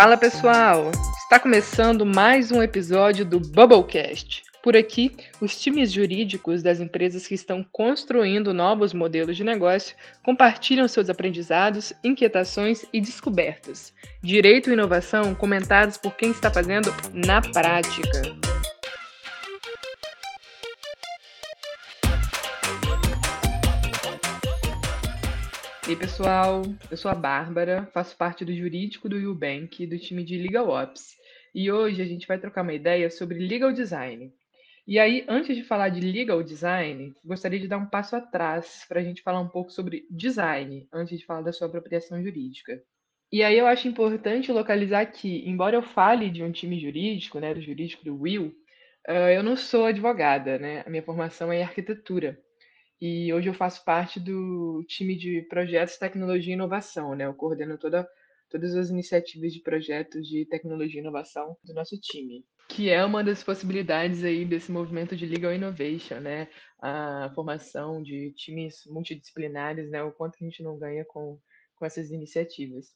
Fala pessoal! Está começando mais um episódio do Bubblecast. Por aqui, os times jurídicos das empresas que estão construindo novos modelos de negócio compartilham seus aprendizados, inquietações e descobertas. Direito e inovação comentados por quem está fazendo na prática. E aí, pessoal, eu sou a Bárbara, faço parte do jurídico do Ubank, do time de Legal Ops. E hoje a gente vai trocar uma ideia sobre legal design. E aí, antes de falar de legal design, gostaria de dar um passo atrás para a gente falar um pouco sobre design, antes de falar da sua apropriação jurídica. E aí eu acho importante localizar que, embora eu fale de um time jurídico, né, do jurídico do Will, uh, eu não sou advogada, né? A minha formação é em arquitetura. E hoje eu faço parte do time de projetos tecnologia e inovação, né? Eu coordeno toda, todas as iniciativas de projetos de tecnologia e inovação do nosso time, que é uma das possibilidades aí desse movimento de legal innovation, né? A formação de times multidisciplinares, né? O quanto a gente não ganha com, com essas iniciativas.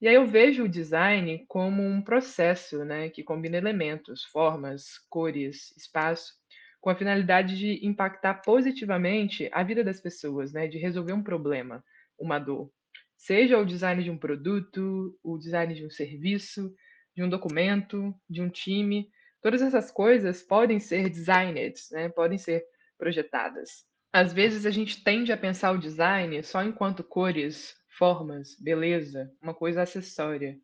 E aí eu vejo o design como um processo, né, que combina elementos, formas, cores, espaço com a finalidade de impactar positivamente a vida das pessoas, né? De resolver um problema, uma dor. Seja o design de um produto, o design de um serviço, de um documento, de um time, todas essas coisas podem ser designed, né? Podem ser projetadas. Às vezes a gente tende a pensar o design só enquanto cores, formas, beleza, uma coisa acessória.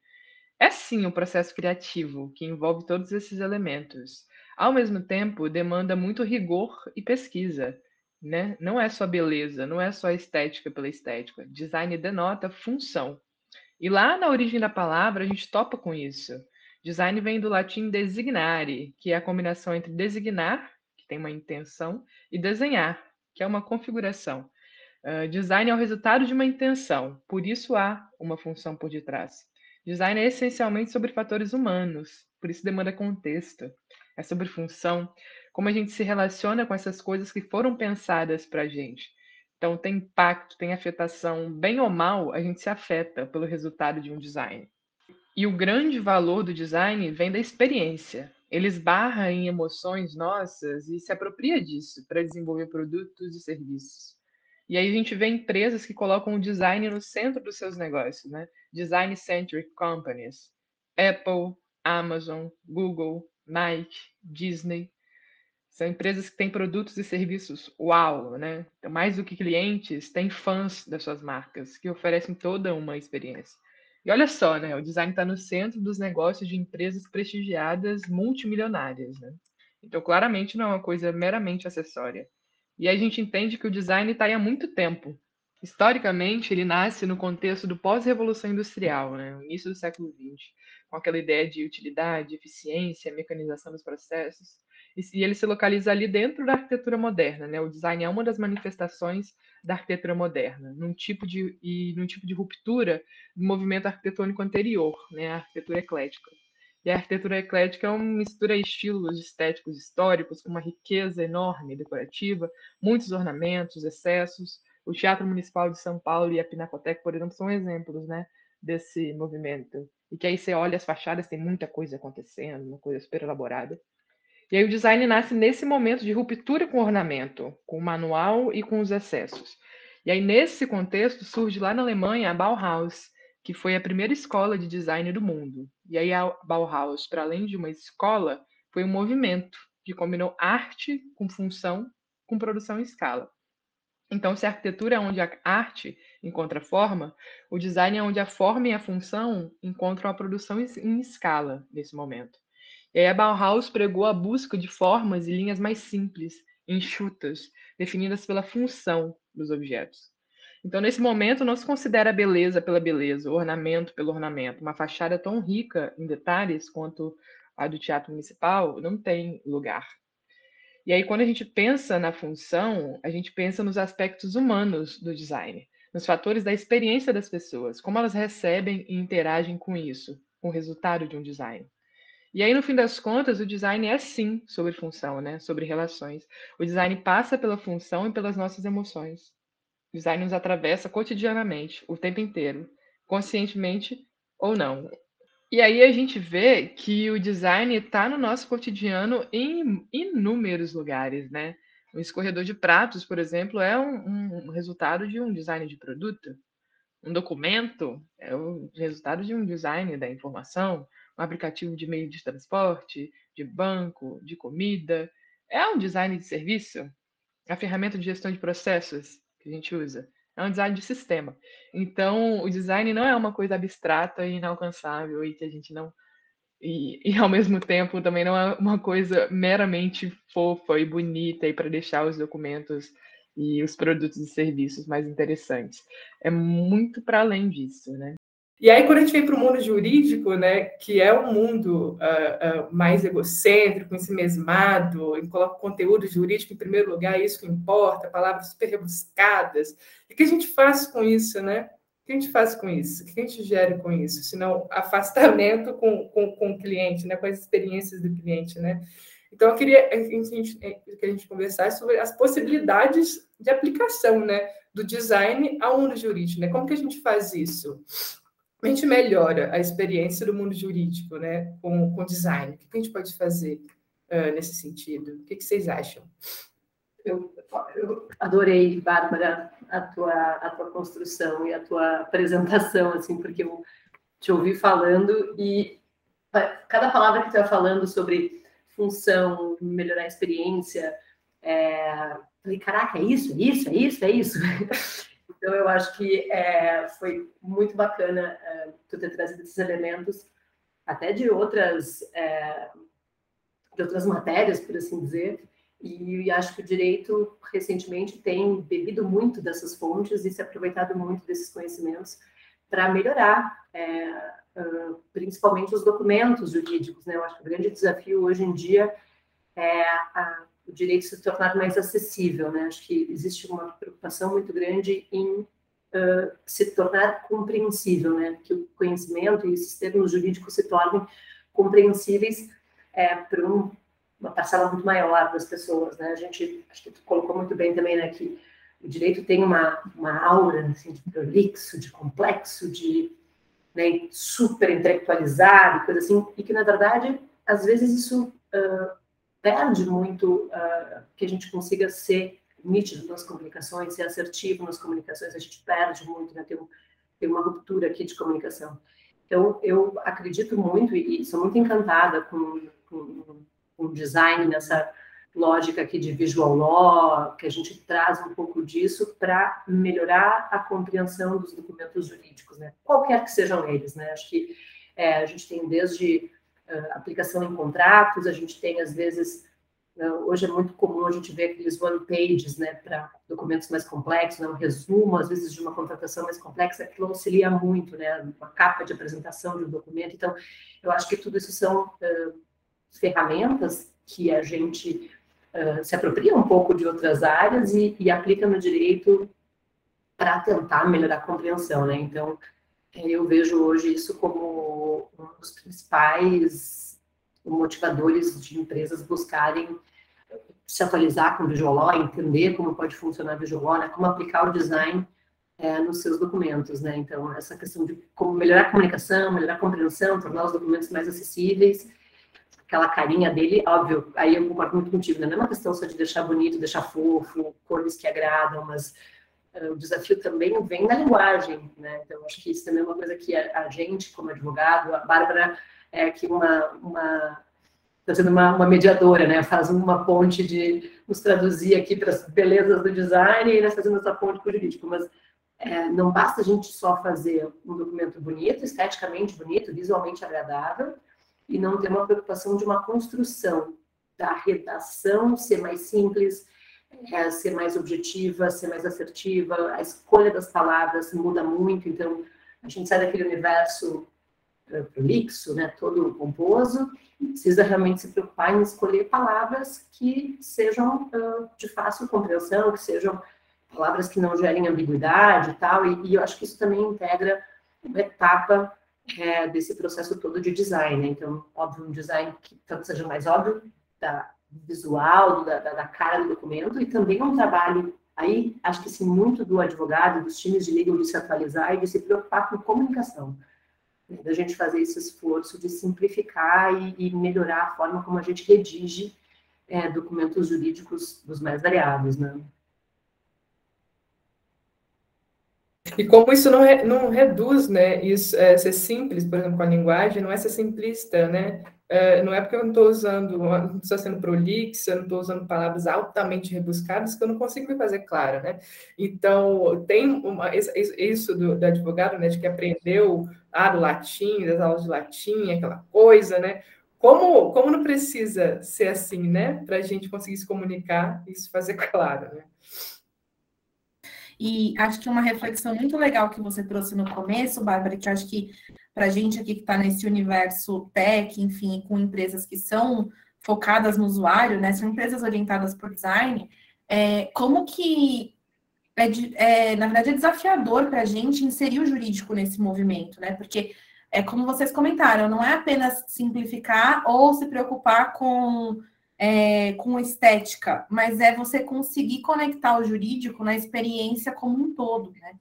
É sim um processo criativo que envolve todos esses elementos. Ao mesmo tempo, demanda muito rigor e pesquisa, né? Não é só beleza, não é só estética pela estética. Design denota função. E lá na origem da palavra, a gente topa com isso. Design vem do latim designare, que é a combinação entre designar, que tem uma intenção, e desenhar, que é uma configuração. Uh, design é o resultado de uma intenção, por isso há uma função por detrás. Design é essencialmente sobre fatores humanos, por isso demanda contexto é sobre função, como a gente se relaciona com essas coisas que foram pensadas para a gente. Então, tem impacto, tem afetação, bem ou mal, a gente se afeta pelo resultado de um design. E o grande valor do design vem da experiência. Ele esbarra em emoções nossas e se apropria disso para desenvolver produtos e serviços. E aí a gente vê empresas que colocam o design no centro dos seus negócios, né? Design-centric companies. Apple, Amazon, Google, Nike, Disney. São empresas que têm produtos e serviços uau, né? Então, mais do que clientes, têm fãs das suas marcas, que oferecem toda uma experiência. E olha só, né? O design está no centro dos negócios de empresas prestigiadas multimilionárias, né? Então, claramente, não é uma coisa meramente acessória. E a gente entende que o design está aí há muito tempo. Historicamente, ele nasce no contexto do pós-revolução industrial, né? início do século XX com aquela ideia de utilidade, eficiência, mecanização dos processos. E, ele se localiza ali dentro da arquitetura moderna, né? O design é uma das manifestações da arquitetura moderna, num tipo de e num tipo de ruptura do movimento arquitetônico anterior, né? A arquitetura eclética. E a arquitetura eclética é uma mistura de estilos estéticos históricos com uma riqueza enorme decorativa, muitos ornamentos, excessos. O Teatro Municipal de São Paulo e a Pinacoteca, por exemplo, são exemplos, né, desse movimento e que aí você olha as fachadas, tem muita coisa acontecendo, uma coisa super elaborada. E aí o design nasce nesse momento de ruptura com o ornamento, com o manual e com os excessos. E aí nesse contexto surge lá na Alemanha a Bauhaus, que foi a primeira escola de design do mundo. E aí a Bauhaus, para além de uma escola, foi um movimento que combinou arte com função, com produção em escala. Então, se a arquitetura é onde a arte encontra forma, o design é onde a forma e a função encontram a produção em escala nesse momento. E aí a Bauhaus pregou a busca de formas e linhas mais simples, enxutas, definidas pela função dos objetos. Então, nesse momento, não se considera beleza pela beleza, ornamento pelo ornamento. Uma fachada tão rica em detalhes quanto a do Teatro Municipal não tem lugar. E aí, quando a gente pensa na função, a gente pensa nos aspectos humanos do design, nos fatores da experiência das pessoas, como elas recebem e interagem com isso, com o resultado de um design. E aí, no fim das contas, o design é sim sobre função, né? sobre relações. O design passa pela função e pelas nossas emoções. O design nos atravessa cotidianamente, o tempo inteiro, conscientemente ou não. E aí a gente vê que o design está no nosso cotidiano em inúmeros lugares, né? Um escorredor de pratos, por exemplo, é um, um resultado de um design de produto. Um documento é o resultado de um design da informação. Um aplicativo de meio de transporte, de banco, de comida, é um design de serviço. A ferramenta de gestão de processos que a gente usa é um design de sistema. Então, o design não é uma coisa abstrata e inalcançável e que a gente não. E, e ao mesmo tempo também não é uma coisa meramente fofa e bonita e para deixar os documentos e os produtos e serviços mais interessantes. É muito para além disso, né? E aí, quando a gente vem para o mundo jurídico, né, que é um mundo uh, uh, mais egocêntrico, ensimesmado, e coloca o conteúdo jurídico em primeiro lugar, isso que importa, palavras super rebuscadas. O que a gente faz com isso, né? O que a gente faz com isso? O que a gente gera com isso? Senão, afastamento com, com, com o cliente, né, com as experiências do cliente, né? Então, eu queria que a gente, que a gente conversasse sobre as possibilidades de aplicação, né, do design ao mundo jurídico, né? Como que a gente faz isso? A gente melhora a experiência do mundo jurídico né, com, com design? O que a gente pode fazer uh, nesse sentido? O que, que vocês acham? Eu, eu, adorei, Bárbara, a tua, a tua construção e a tua apresentação, assim, porque eu te ouvi falando e cada palavra que tu está falando sobre função, melhorar a experiência, é, falei, caraca, é isso, é isso, é isso, é isso. Então, eu acho que é, foi muito bacana é, tu ter trazido esses elementos, até de outras, é, de outras matérias, por assim dizer, e, e acho que o direito, recentemente, tem bebido muito dessas fontes e se aproveitado muito desses conhecimentos para melhorar, é, uh, principalmente os documentos jurídicos. Né? Eu acho que o grande desafio hoje em dia é a o direito se tornar mais acessível. Né? Acho que existe uma preocupação muito grande em uh, se tornar compreensível, né? que o conhecimento e esses termos jurídicos se tornem compreensíveis é, para um, uma parcela muito maior das pessoas. Né? A gente, acho que tu colocou muito bem também né, que o direito tem uma, uma aura assim, de prolixo, de complexo, de né, super intelectualizado, coisa assim, e que, na verdade, às vezes isso uh, perde muito uh, que a gente consiga ser nítido nas comunicações, ser assertivo nas comunicações, a gente perde muito, né? Tem, tem uma ruptura aqui de comunicação. Então, eu acredito muito e, sou muito encantada com, com, o design nessa lógica aqui de visual law, que a gente traz um pouco disso para melhorar a compreensão dos documentos jurídicos, né? Qualquer que sejam eles, né? Acho que é, a gente tem desde aplicação em contratos, a gente tem, às vezes, uh, hoje é muito comum a gente ver aqueles one pages, né, para documentos mais complexos, né, um resumo, às vezes, de uma contratação mais complexa, aquilo auxilia muito, né, uma capa de apresentação de um documento. Então, eu acho que tudo isso são uh, ferramentas que a gente se apropria um pouco de outras áreas e, e aplica no direito para tentar melhorar a compreensão, né? Então, eu vejo hoje isso como um dos principais motivadores de empresas buscarem se atualizar com o Visual entender como pode funcionar o Visual né, como aplicar o design é, nos seus documentos, né? Então, essa questão de como melhorar a comunicação, melhorar a compreensão, tornar os documentos mais acessíveis, aquela carinha dele, óbvio, aí eu concordo muito contigo, né? Não é uma questão só de deixar bonito, deixar fofo, cores que agradam, mas o desafio também vem na linguagem, né? Então, acho que isso também é uma coisa que a, gente, como advogado, a Bárbara é aqui uma, uma está sendo uma, uma, mediadora, né? Faz uma ponte de nos traduzir aqui para as belezas do design e nós fazemos essa ponte com o jurídico, mas é, não basta a gente só fazer um documento bonito, esteticamente bonito, visualmente agradável, e não ter uma preocupação de uma construção da redação ser mais simples, é, ser mais objetiva, ser mais assertiva, a escolha das palavras muda muito, então a gente sai daquele universo uh, prolixo, né, todo composto, e precisa realmente se preocupar em escolher palavras que sejam uh, de fácil compreensão, que sejam palavras que não gerem ambiguidade e tal, e, e eu acho que isso também integra uma etapa é, desse processo todo de design, né? então, óbvio, um design que tanto seja mais óbvio, da visual, da, da, cara do documento, e também um trabalho, aí acho que sim, muito do advogado, dos times de legal de se atualizar e de se preocupar com comunicação. da gente fazer esse esforço de simplificar e, e melhorar a forma como a gente redige é, documentos jurídicos dos mais variados, né? E como isso não, re, não reduz, né? Isso é, ser simples, por exemplo, com a linguagem, não é ser simplista, né? É, não é porque eu não estou usando, não estou sendo prolixo, eu não estou usando palavras altamente rebuscadas que eu não consigo me fazer clara, né? Então, tem uma, isso do, do advogado, né, de que aprendeu ah, do latim, das aulas de latim, aquela coisa, né? Como, como não precisa ser assim, né? Para a gente conseguir se comunicar e se fazer claro, né? E acho que uma reflexão muito legal que você trouxe no começo, Bárbara, que acho que para a gente aqui que está nesse universo tech, enfim, com empresas que são focadas no usuário, né, são empresas orientadas por design, é, como que é, é, na verdade é desafiador para a gente inserir o jurídico nesse movimento, né? Porque é como vocês comentaram, não é apenas simplificar ou se preocupar com é, com estética, mas é você conseguir conectar o jurídico na experiência como um todo, né?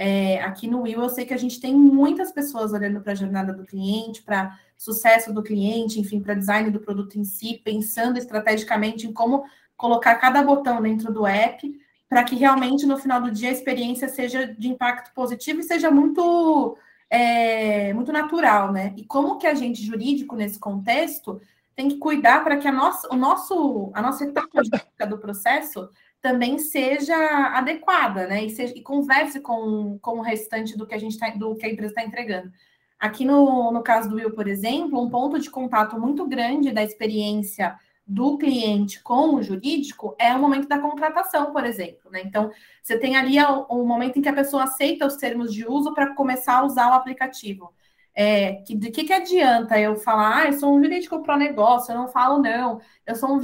É, aqui no Will, eu sei que a gente tem muitas pessoas olhando para a jornada do cliente, para sucesso do cliente, enfim, para design do produto em si, pensando estrategicamente em como colocar cada botão dentro do app, para que realmente no final do dia a experiência seja de impacto positivo e seja muito, é, muito natural, né? E como que a gente jurídico nesse contexto tem que cuidar para que a nossa, o nosso, a nossa etapa do processo também seja adequada, né? E, seja, e converse com, com o restante do que a gente tá, do que a empresa está entregando. Aqui no, no caso do Will, por exemplo, um ponto de contato muito grande da experiência do cliente com o jurídico é o momento da contratação, por exemplo. Né? Então, você tem ali o, o momento em que a pessoa aceita os termos de uso para começar a usar o aplicativo. É, que, de que, que adianta eu falar, ah, eu sou um jurídico para negócio, eu não falo não, eu sou um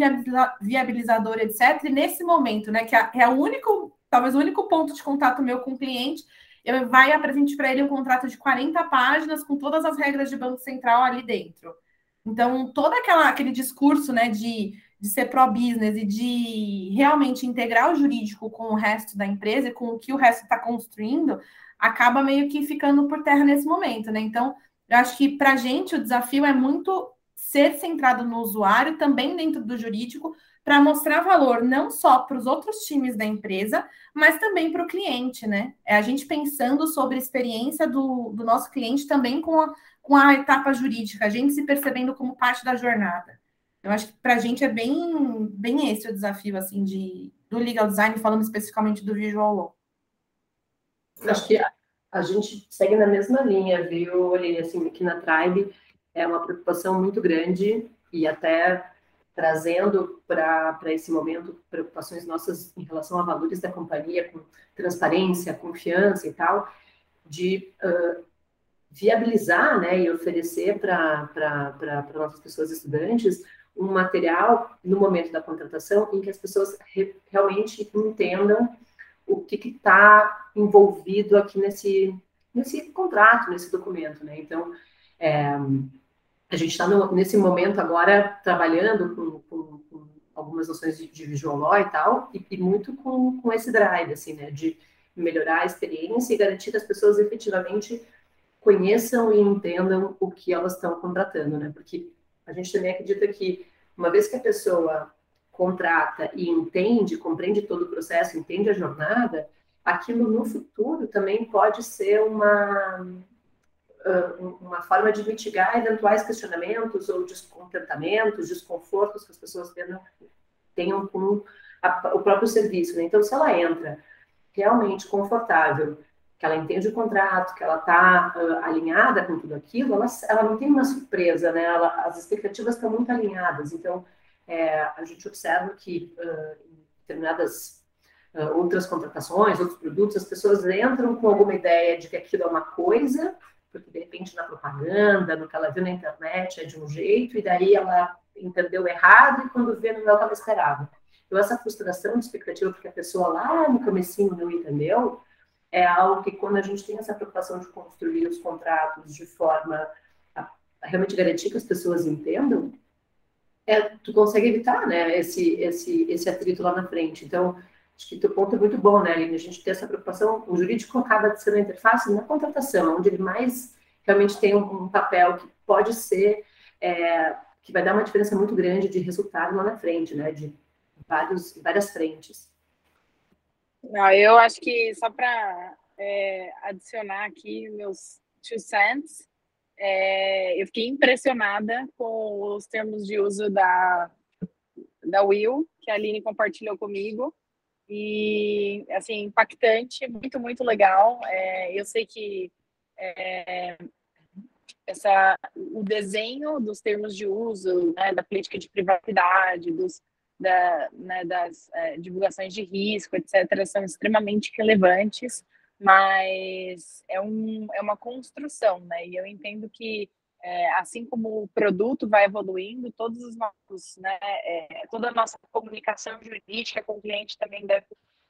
viabilizador, etc. E nesse momento, né, que é o único, talvez o único ponto de contato meu com o cliente, eu vai apresentar para ele um contrato de 40 páginas com todas as regras de Banco Central ali dentro. Então, todo aquela, aquele discurso né, de, de ser pró-business e de realmente integrar o jurídico com o resto da empresa e com o que o resto está construindo, acaba meio que ficando por terra nesse momento, né? Então, eu acho que para a gente o desafio é muito ser centrado no usuário, também dentro do jurídico, para mostrar valor não só para os outros times da empresa, mas também para o cliente, né? É a gente pensando sobre a experiência do, do nosso cliente também com a, com a etapa jurídica, a gente se percebendo como parte da jornada. Eu acho que para a gente é bem, bem esse o desafio, assim, de, do legal design, falando especificamente do visual law. Acho que a gente segue na mesma linha, viu, olhei assim, aqui na Tribe é uma preocupação muito grande e até trazendo para esse momento preocupações nossas em relação a valores da companhia, com transparência, confiança e tal, de uh, viabilizar né, e oferecer para nossas pessoas estudantes um material no momento da contratação em que as pessoas re, realmente entendam o que está envolvido aqui nesse, nesse contrato, nesse documento, né? Então, é, a gente está nesse momento agora trabalhando com, com, com algumas noções de, de, visual law e tal, e, e, muito com, com esse drive, assim, né? De melhorar a experiência e garantir que as pessoas efetivamente conheçam e entendam o que elas estão contratando, né? Porque a gente também acredita que uma vez que a pessoa contrata e entende, compreende todo o processo, entende a jornada, aquilo no futuro também pode ser uma, uma forma de mitigar eventuais questionamentos ou descontentamentos, desconfortos que as pessoas tenham, tenham com a, o próprio serviço. Né? Então, se ela entra realmente confortável, que ela entende o contrato, que ela está uh, alinhada com tudo aquilo, ela, ela não tem uma surpresa, né? Ela, as expectativas estão muito alinhadas. Então, é, a gente observa que uh, em determinadas uh, outras contratações, outros produtos, as pessoas entram com alguma ideia de que aquilo é uma coisa, porque de repente na propaganda, no que ela viu na internet é de um jeito, e daí ela entendeu errado e quando vê não é o que ela esperava. Então, essa frustração de expectativa, porque a pessoa lá no comecinho não entendeu, é algo que quando a gente tem essa preocupação de construir os contratos de forma a, realmente garantir que as pessoas entendam, é, tu consegue evitar, né, esse, esse, esse atrito lá na frente. Então, acho que teu ponto é muito bom, né, Aline? A gente ter essa preocupação, o jurídico acaba sendo a interface na contratação, onde ele mais realmente tem um, um papel que pode ser, é, que vai dar uma diferença muito grande de resultado lá na frente, né? De vários, várias frentes. Não, eu acho que só para é, adicionar aqui meus two cents, é, eu fiquei impressionada com os termos de uso da, da Will, que a Aline compartilhou comigo. E, assim, impactante, muito, muito legal. É, eu sei que é, essa, o desenho dos termos de uso, né, da política de privacidade, dos, da, né, das é, divulgações de risco, etc., são extremamente relevantes mas é, um, é uma construção, né? E eu entendo que é, assim como o produto vai evoluindo, todos os nossos, né, é, toda a nossa comunicação jurídica com o cliente também deve,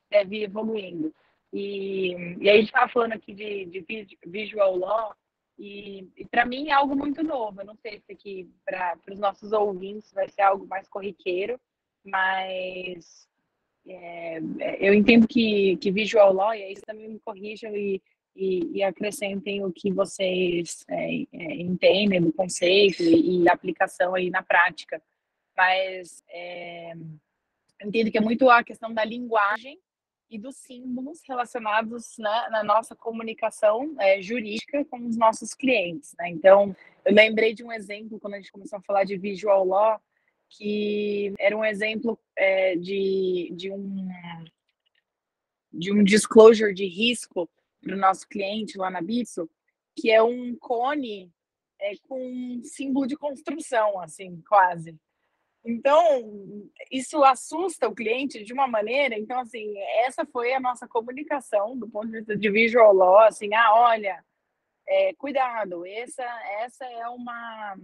deve ir evoluindo. E, e aí estava falando aqui de, de visual law, e, e para mim é algo muito novo. Eu não sei se aqui para os nossos ouvintes vai ser algo mais corriqueiro, mas é, eu entendo que, que visual law, e aí também me corrijam e, e, e acrescentem o que vocês é, é, entendem do conceito e, e, aplicação aí na prática. Mas é, entendo que é muito a questão da linguagem e dos símbolos relacionados né, na nossa comunicação é, jurídica com os nossos clientes. Né? Então, eu lembrei de um exemplo quando a gente começou a falar de visual law, que era um exemplo é, de, de, um, de um disclosure de risco para o nosso cliente lá na Bitso, que é um cone é, com um símbolo de construção, assim, quase. Então, isso assusta o cliente de uma maneira. Então, assim, essa foi a nossa comunicação do ponto de vista de visual law, assim, ah, olha, é, cuidado, essa, essa é uma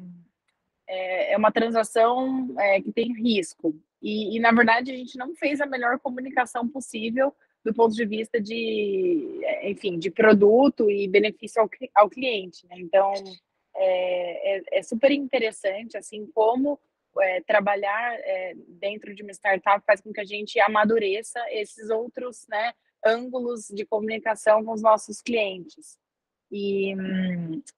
é, é uma transação é, que tem risco. E, e, na verdade, a gente não fez a melhor comunicação possível do ponto de vista de, é, enfim, de produto e benefício ao, ao cliente. Né? Então, é, é, é, super interessante, assim, como é, trabalhar dentro de uma startup faz com que a gente amadureça esses outros né, ângulos de comunicação com os nossos clientes. E,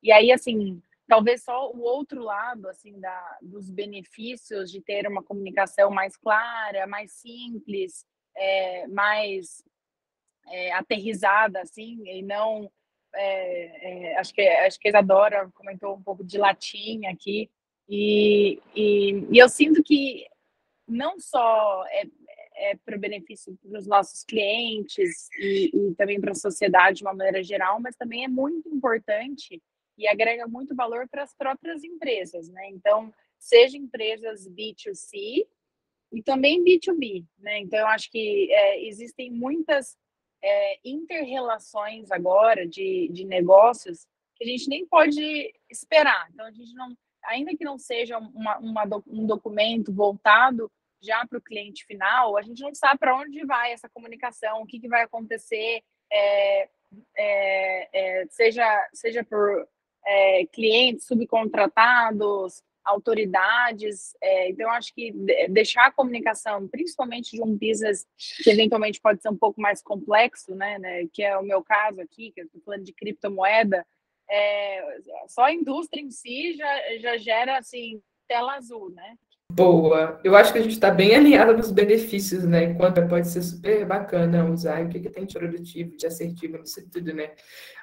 e aí, assim, talvez só o outro lado assim da, dos benefícios de ter uma comunicação mais clara, mais simples, é, mais é, aterrizada assim e não é, é acho que acho que a Isadora comentou um pouco de latim aqui e, e, e eu sinto que não só é, é para o benefício dos nossos clientes e, e também para a sociedade de uma maneira geral, mas também é muito importante e agrega muito valor para as próprias empresas, né? Então, seja empresas B2C e também B2B, né? Então, eu acho que é, existem muitas é, interrelações agora de, de negócios que a gente nem pode esperar. Então, a gente não, ainda que não seja uma, uma um documento voltado já para o cliente final, a gente não sabe para onde vai essa comunicação, o que, que vai acontecer, é, é, é, seja, seja por é, clientes subcontratados, autoridades. É, então, acho que deixar a comunicação, principalmente de um business que eventualmente pode ser um pouco mais complexo, né, né que é o meu caso aqui, que eu estou falando de criptomoeda, é, só a indústria em si já, já gera assim tela azul, né? Boa. Eu acho que a gente está bem alinhado nos benefícios, né? Enquanto pode ser super bacana usar o que, que tem de produtivo, de assertivo nisso tudo, né?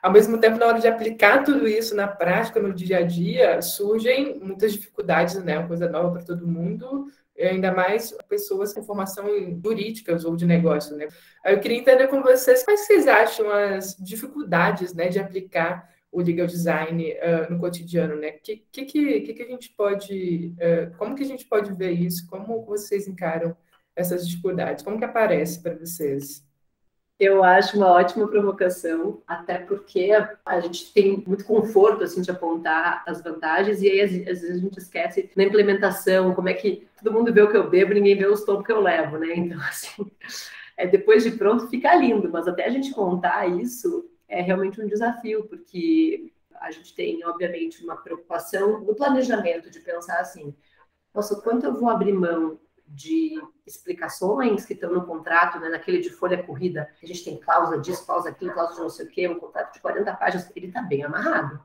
Ao mesmo tempo, na hora de aplicar tudo isso na prática, no dia a dia, surgem muitas dificuldades, né? Uma coisa nova para todo mundo, ainda mais pessoas com formação em jurídicas ou de negócio, né? Eu queria entender com vocês quais vocês acham as dificuldades, né, de aplicar o legal design uh, no cotidiano, né? Que, que, que, que a gente pode, uh, como que a gente pode ver isso? Como vocês encaram essas dificuldades? Como que aparece para vocês? Eu acho uma ótima provocação, até porque a gente tem muito conforto assim de apontar as vantagens e aí às, vezes a gente esquece na implementação, como é que todo mundo vê o que eu bebo, ninguém vê os tombos que eu levo, né? Então assim, é, depois de pronto fica lindo, mas até a gente contar isso é realmente um desafio, porque a gente tem, obviamente, uma preocupação no planejamento de pensar assim: nossa, quanto eu vou abrir mão de explicações que estão no contrato, né, naquele de folha corrida, a gente tem cláusula disso, cláusula aquilo, cláusula de não sei o quê, um contrato de 40 páginas, ele está bem amarrado.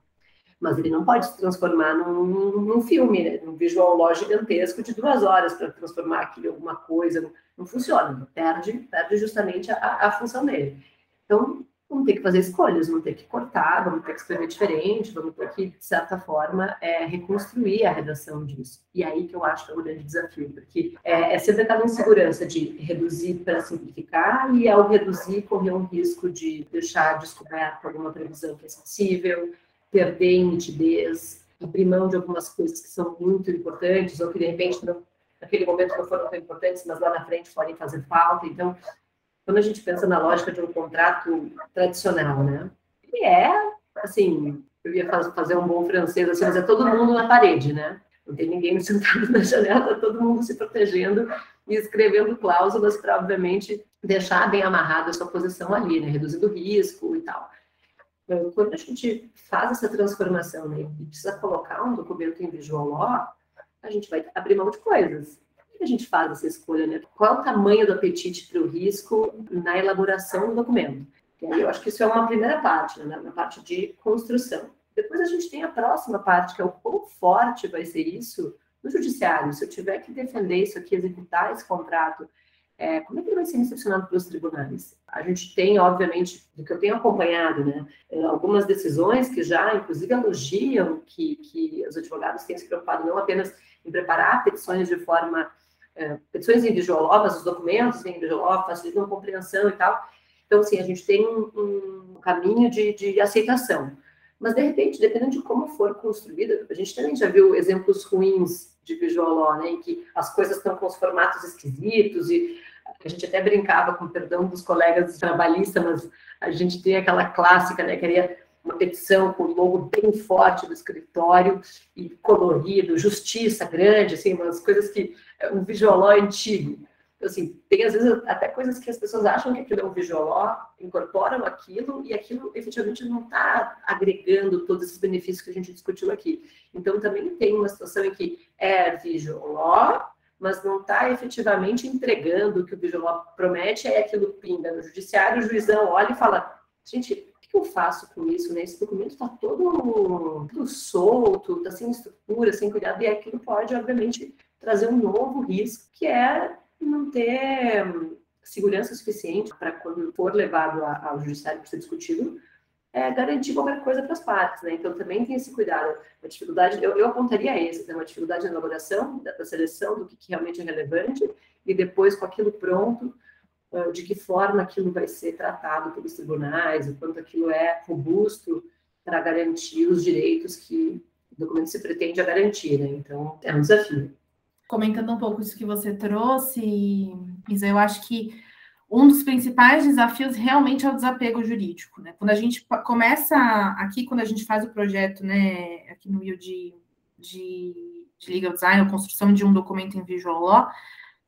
mas ele não pode se transformar num, num filme, né? num visual law gigantesco de duas horas para transformar aquilo em alguma coisa. Não funciona, perde, perde justamente a, a função dele. Então, vamos ter que fazer escolhas, vamos ter que cortar, vamos ter que escrever diferente, vamos ter que, de certa forma, é, reconstruir a redação disso. E aí que eu acho que é o grande desafio, porque é, é sempre aquela insegurança de reduzir para simplificar e, ao reduzir, correr um risco de deixar descoberto alguma previsão que é sensível, perder nitidez, abrir mão de algumas coisas que são muito importantes ou que, de repente, não, naquele momento não foram tão importantes, mas lá na frente podem fazer falta. Então, quando a gente pensa na lógica de um contrato tradicional, né? Ele é, assim, eu ia fazer um bom francês, assim, mas é todo mundo na parede, né? Não tem ninguém sentado na janela, tá todo mundo se protegendo e escrevendo cláusulas para, obviamente, deixar bem amarrada a sua posição ali, né? Reduzindo o risco e tal. Então, quando a gente faz essa transformação né, e precisa colocar um documento em visual law, a gente vai abrir mão de coisas que a gente faz essa escolha, né? Qual é o tamanho do apetite para o risco na elaboração do documento? E aí eu acho que isso é uma primeira parte, né? Na parte de construção. Depois a gente tem a próxima parte, que é o quão forte vai ser isso no judiciário. Se eu tiver que defender isso aqui, executar esse contrato, é, como é que ele vai ser recepcionado pelos tribunais? A gente tem, obviamente, do que eu tenho acompanhado, né, é, algumas decisões que já, inclusive, elogiam que, que os advogados têm se preocupado não apenas em preparar petições de forma é, petições em mas os documentos em visual facilitam compreensão e tal. Então, assim, a gente tem um, um caminho de, de, aceitação. Mas, de repente, dependendo de como for construída, a gente também já viu exemplos ruins de law, né, em que as coisas estão com os formatos esquisitos e a gente até brincava, com perdão dos colegas trabalhistas, mas a gente tem aquela clássica, né, queria uma petição com o logo bem forte do escritório e colorido, justiça grande, assim, umas coisas que é um visualó antigo. Então, assim, tem às vezes até coisas que as pessoas acham que aquilo é um visualó, incorporam aquilo e aquilo efetivamente não está agregando todos esses benefícios que a gente discutiu aqui. Então, também tem uma situação em que é visualó, mas não está efetivamente entregando o que o visualó promete, aí aquilo pinga no judiciário, o juizão olha e fala, gente, que eu faço com isso, né? Esse documento está todo, todo solto, está sem estrutura, sem cuidado, e aquilo pode, obviamente, trazer um novo risco, que é não ter hum, segurança suficiente para quando for levado ao judiciário para ser discutido, é, garantir qualquer coisa para as partes, né? Então também tem esse cuidado. A dificuldade, eu, eu apontaria esse, né? uma dificuldade na elaboração, da, da seleção do que, que, realmente é relevante, e depois com aquilo pronto, de que forma aquilo vai ser tratado pelos tribunais, o quanto aquilo é robusto para garantir os direitos que o documento se pretende a garantir, né? Então, é um desafio. Comentando um pouco isso que você trouxe, Isa, eu acho que um dos principais desafios realmente é o desapego jurídico, né? Quando a gente começa aqui, quando a gente faz o projeto, né, aqui no Rio de, de, de Legal Design, a construção de um documento em Visual Law,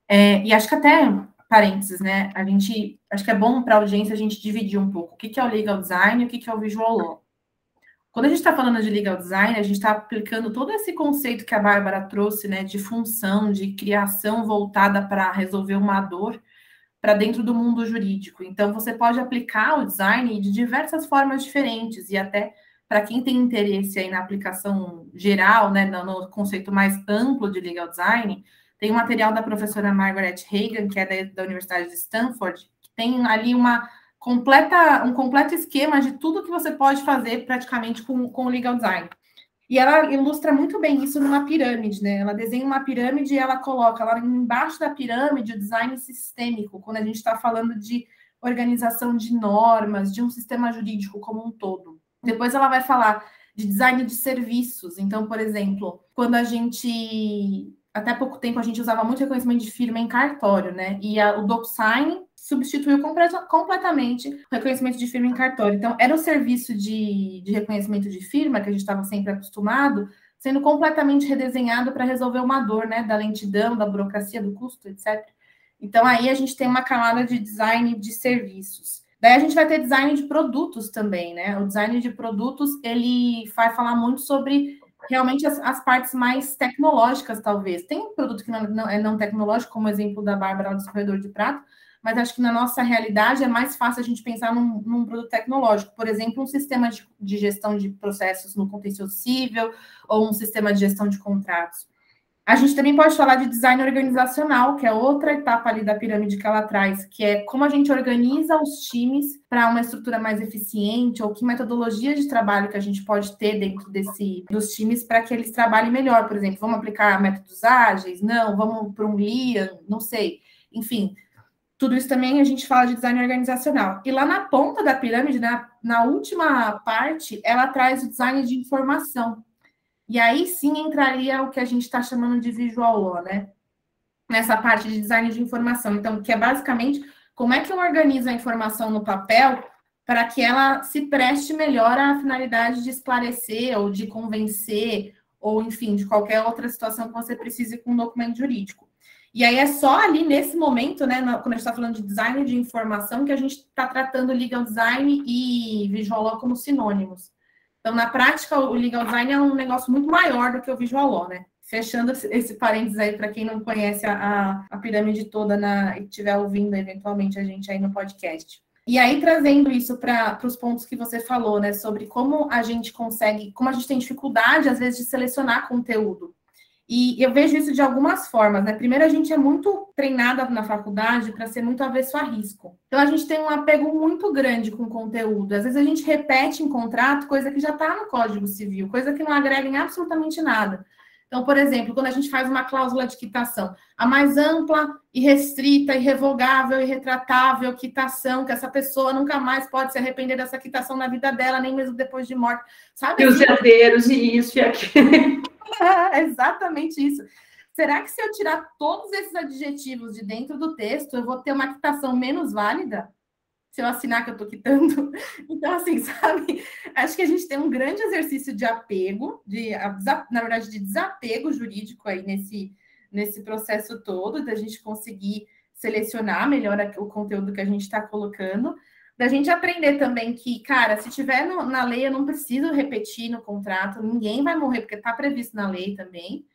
é, e acho que até parênteses, né? A gente acho que é bom para a audiência a gente dividir um pouco o que, que é o legal design e o que, que é o visual law. Quando a gente está falando de legal design, a gente está aplicando todo esse conceito que a Bárbara trouxe, né, de função, de criação voltada para resolver uma dor para dentro do mundo jurídico. Então, você pode aplicar o design de diversas formas diferentes e até para quem tem interesse aí na aplicação geral, né, no, no conceito mais amplo de legal design, tem um material da professora Margaret Hagan, que é da, da Universidade de Stanford, que tem ali uma completa, um completo esquema de tudo que você pode fazer praticamente com, com o legal design. E ela ilustra muito bem isso numa pirâmide, né? Ela desenha uma pirâmide e ela coloca lá embaixo da pirâmide o design sistêmico, quando a gente está falando de organização de normas, de um sistema jurídico como um todo. Depois ela vai falar de design de serviços. Então, por exemplo, quando a gente até pouco tempo a gente usava muito reconhecimento de firma em cartório, né? E a, o DocSign substituiu completamente o reconhecimento de firma em cartório. Então, era o serviço de, de reconhecimento de firma, que a gente estava sempre acostumado, sendo completamente redesenhado para resolver uma dor, né? Da lentidão, da burocracia, do custo, etc. Então, aí a gente tem uma camada de design de serviços. Daí a gente vai ter design de produtos também, né? O design de produtos, ele vai falar muito sobre realmente as, as, partes mais tecnológicas, talvez. Tem um produto que não, não, é não tecnológico, como o exemplo da Bárbara do escorredor de prato, mas acho que na nossa realidade é mais fácil a gente pensar num, num produto tecnológico, por exemplo, um sistema de, de, gestão de processos no contexto civil ou um sistema de gestão de contratos. A gente também pode falar de design organizacional, que é outra etapa ali da pirâmide que ela traz, que é como a gente organiza os times para uma estrutura mais eficiente, ou que metodologia de trabalho que a gente pode ter dentro desse dos times para que eles trabalhem melhor. Por exemplo, vamos aplicar métodos ágeis? Não, vamos para um Lean, não sei. Enfim, tudo isso também a gente fala de design organizacional. E lá na ponta da pirâmide, na, na última parte, ela traz o design de informação, e aí sim entraria o que a gente está chamando de visual law, né? Nessa parte de design de informação. Então, que é basicamente como é que eu organizo a informação no papel para que ela se preste melhor à finalidade de esclarecer ou de convencer, ou enfim, de qualquer outra situação que você precise com um documento jurídico. E aí é só ali nesse momento, né, quando a gente está falando de design de informação, que a gente está tratando legal design e visual law como sinônimos. Então, na prática, o legal design é um negócio muito maior do que o visual law, né? Fechando esse parênteses aí para quem não conhece a, a pirâmide toda na, e estiver ouvindo eventualmente a gente aí no podcast. E aí, trazendo isso para os pontos que você falou, né, sobre como a gente consegue, como a gente tem dificuldade, às vezes, de selecionar conteúdo. E eu vejo isso de algumas formas, né? Primeiro, a gente é muito treinada na faculdade para ser muito avesso a risco. Então, a gente tem um apego muito grande com o conteúdo. Às vezes, a gente repete em contrato coisa que já está no Código Civil, coisa que não agrega em absolutamente nada. Então, por exemplo, quando a gente faz uma cláusula de quitação, a mais ampla e restrita, irrevogável e retratável quitação, que essa pessoa nunca mais pode se arrepender dessa quitação na vida dela, nem mesmo depois de morte. Sabe? E os herdeiros, e isso e aquilo. exatamente isso. Será que se eu tirar todos esses adjetivos de dentro do texto, eu vou ter uma quitação menos válida? Se eu assinar que eu estou quitando? Então, assim, sabe? Acho que a gente tem um grande exercício de apego, de, na verdade, de desapego jurídico aí nesse, nesse processo todo, da gente conseguir selecionar melhor o conteúdo que a gente está colocando, da gente aprender também que, cara, se tiver no, na lei, eu não preciso repetir no contrato, ninguém vai morrer, porque está previsto na lei também.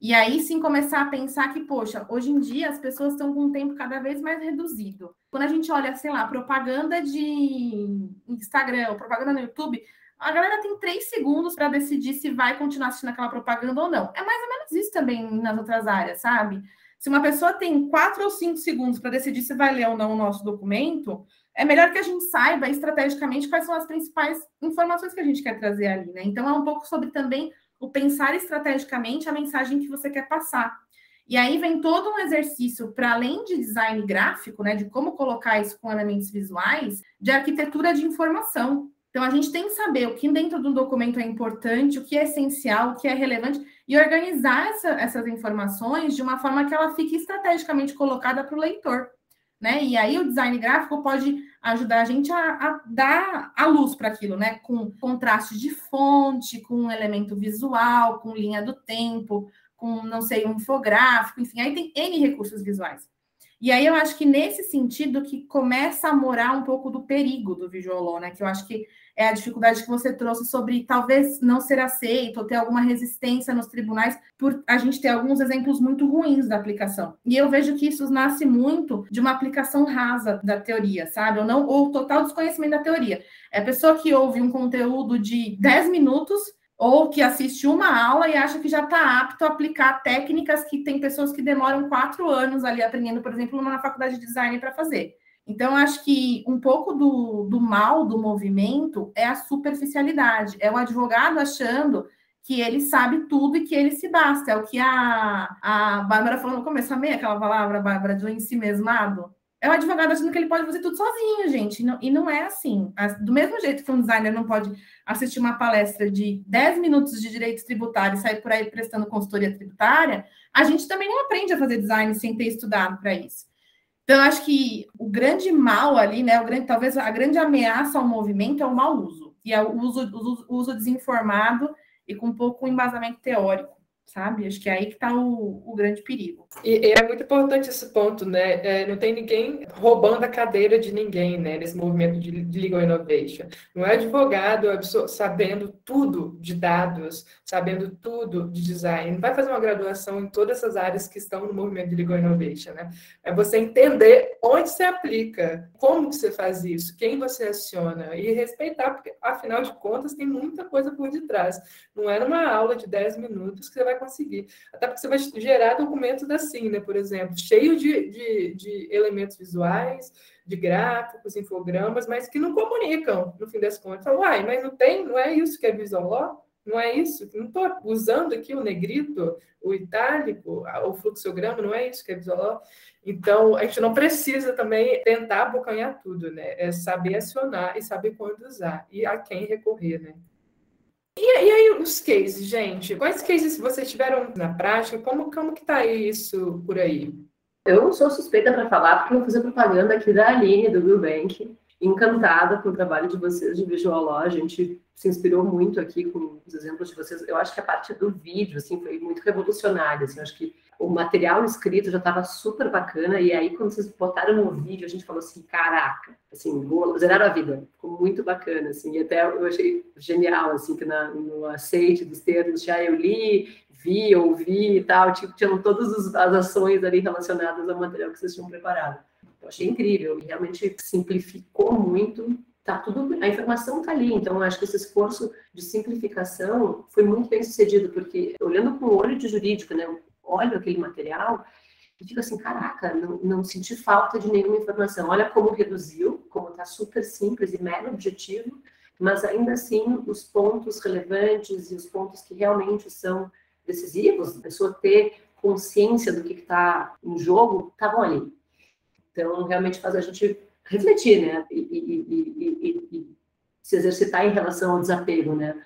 E aí sim começar a pensar que, poxa, hoje em dia as pessoas estão com um tempo cada vez mais reduzido. Quando a gente olha, sei lá, propaganda de Instagram, propaganda no YouTube, a galera tem três segundos para decidir se vai continuar assistindo aquela propaganda ou não. É mais ou menos isso também nas outras áreas, sabe? Se uma pessoa tem quatro ou cinco segundos para decidir se vai ler ou não o nosso documento, é melhor que a gente saiba estrategicamente quais são as principais informações que a gente quer trazer ali, né? Então é um pouco sobre também o pensar estrategicamente a mensagem que você quer passar. E aí vem todo um exercício para além de design gráfico, né, de como colocar isso com elementos visuais, de arquitetura de informação. Então a gente tem que saber o que dentro do documento é importante, o que é essencial, o que é relevante e organizar essa, essas informações de uma forma que ela fique estrategicamente colocada para o leitor né? E aí o design gráfico pode ajudar a gente a, a dar a luz para aquilo, né? Com contraste de fonte, com elemento visual, com linha do tempo, com, não sei, um infográfico, enfim, aí tem N recursos visuais. E aí eu acho que nesse sentido que começa a morar um pouco do perigo do visual law, né? Que eu acho que é a dificuldade que você trouxe sobre talvez não ser aceito ou ter alguma resistência nos tribunais por a gente ter alguns exemplos muito ruins da aplicação. E eu vejo que isso nasce muito de uma aplicação rasa da teoria, sabe? Ou não ou total desconhecimento da teoria. É a pessoa que ouve um conteúdo de 10 minutos ou que assiste uma aula e acha que já está apto a aplicar técnicas que tem pessoas que demoram quatro anos ali aprendendo, por exemplo, na faculdade de design para fazer. Então, acho que um pouco do, do mal do movimento é a superficialidade, é o advogado achando que ele sabe tudo e que ele se basta. É o que a, a Bárbara falou no começo, amei aquela palavra, Bárbara, de em si mesmado. É o advogado achando que ele pode fazer tudo sozinho, gente. E não, e não é assim. Do mesmo jeito que um designer não pode assistir uma palestra de 10 minutos de direitos tributários e sair por aí prestando consultoria tributária, a gente também não aprende a fazer design sem ter estudado para isso. Então, acho que o grande mal ali, né, o grande, talvez a grande ameaça ao movimento é o mau uso, e é o uso, o uso desinformado e com pouco embasamento teórico sabe? Acho que é aí que está o, o, grande perigo. E, e, é muito importante esse ponto, né? É, não tem ninguém roubando a cadeira de ninguém, né? Nesse movimento de, de legal innovation. Não é advogado sabendo tudo de dados, sabendo tudo de design. Não vai fazer uma graduação em todas essas áreas que estão no movimento de legal innovation, né? É você entender onde você aplica, como você faz isso, quem você aciona e respeitar, porque afinal de contas tem muita coisa por detrás. Não é numa aula de 10 minutos que você vai conseguir. Até porque você vai gerar documentos assim, né? Por exemplo, cheio de, de, de elementos visuais, de gráficos, infogramas, mas que não comunicam, no fim das contas. Fala, uai, mas não tem, não é isso que é visual law? Não é isso? Não estou usando aqui o negrito, o itálico, o fluxograma, não é isso que é visual? Então, a gente não precisa também tentar abocanhar tudo, né? É saber acionar e saber quando usar e a quem recorrer, né? E, e, aí os cases, gente? Quais cases vocês tiveram na prática? Como, como que tá isso por aí? Eu sou suspeita para falar, porque eu vou fazer propaganda aqui da Aline, do Bill Bank. Encantada com o trabalho de vocês de Visual Law. A gente se inspirou muito aqui com os exemplos de vocês. Eu acho que a parte do vídeo, assim, foi muito revolucionária. Assim, eu acho que o material escrito já estava super bacana, e aí quando vocês botaram o vídeo, a gente falou assim, caraca, assim, zeraram a vida, ficou muito bacana, assim, e até eu achei genial, assim, que na, no aceite dos termos já eu li, vi, ouvi e tal, tipo, tinham todas as ações ali relacionadas ao material que vocês tinham preparado. Eu achei incrível, realmente simplificou muito tá tudo, a informação está ali. Então, acho que esse esforço de simplificação foi muito bem sucedido, porque olhando com o olho de jurídico, né, olho aquele material e fico assim, caraca, não, não senti falta de nenhuma informação. Olha como reduziu, como está super simples e mega objetivo, mas ainda assim os pontos relevantes e os pontos que realmente são decisivos, a pessoa ter consciência do que está em jogo, estavam ali. Então, realmente faz a gente refletir, né? E, e, e, e, se exercitar em relação ao desapego, né?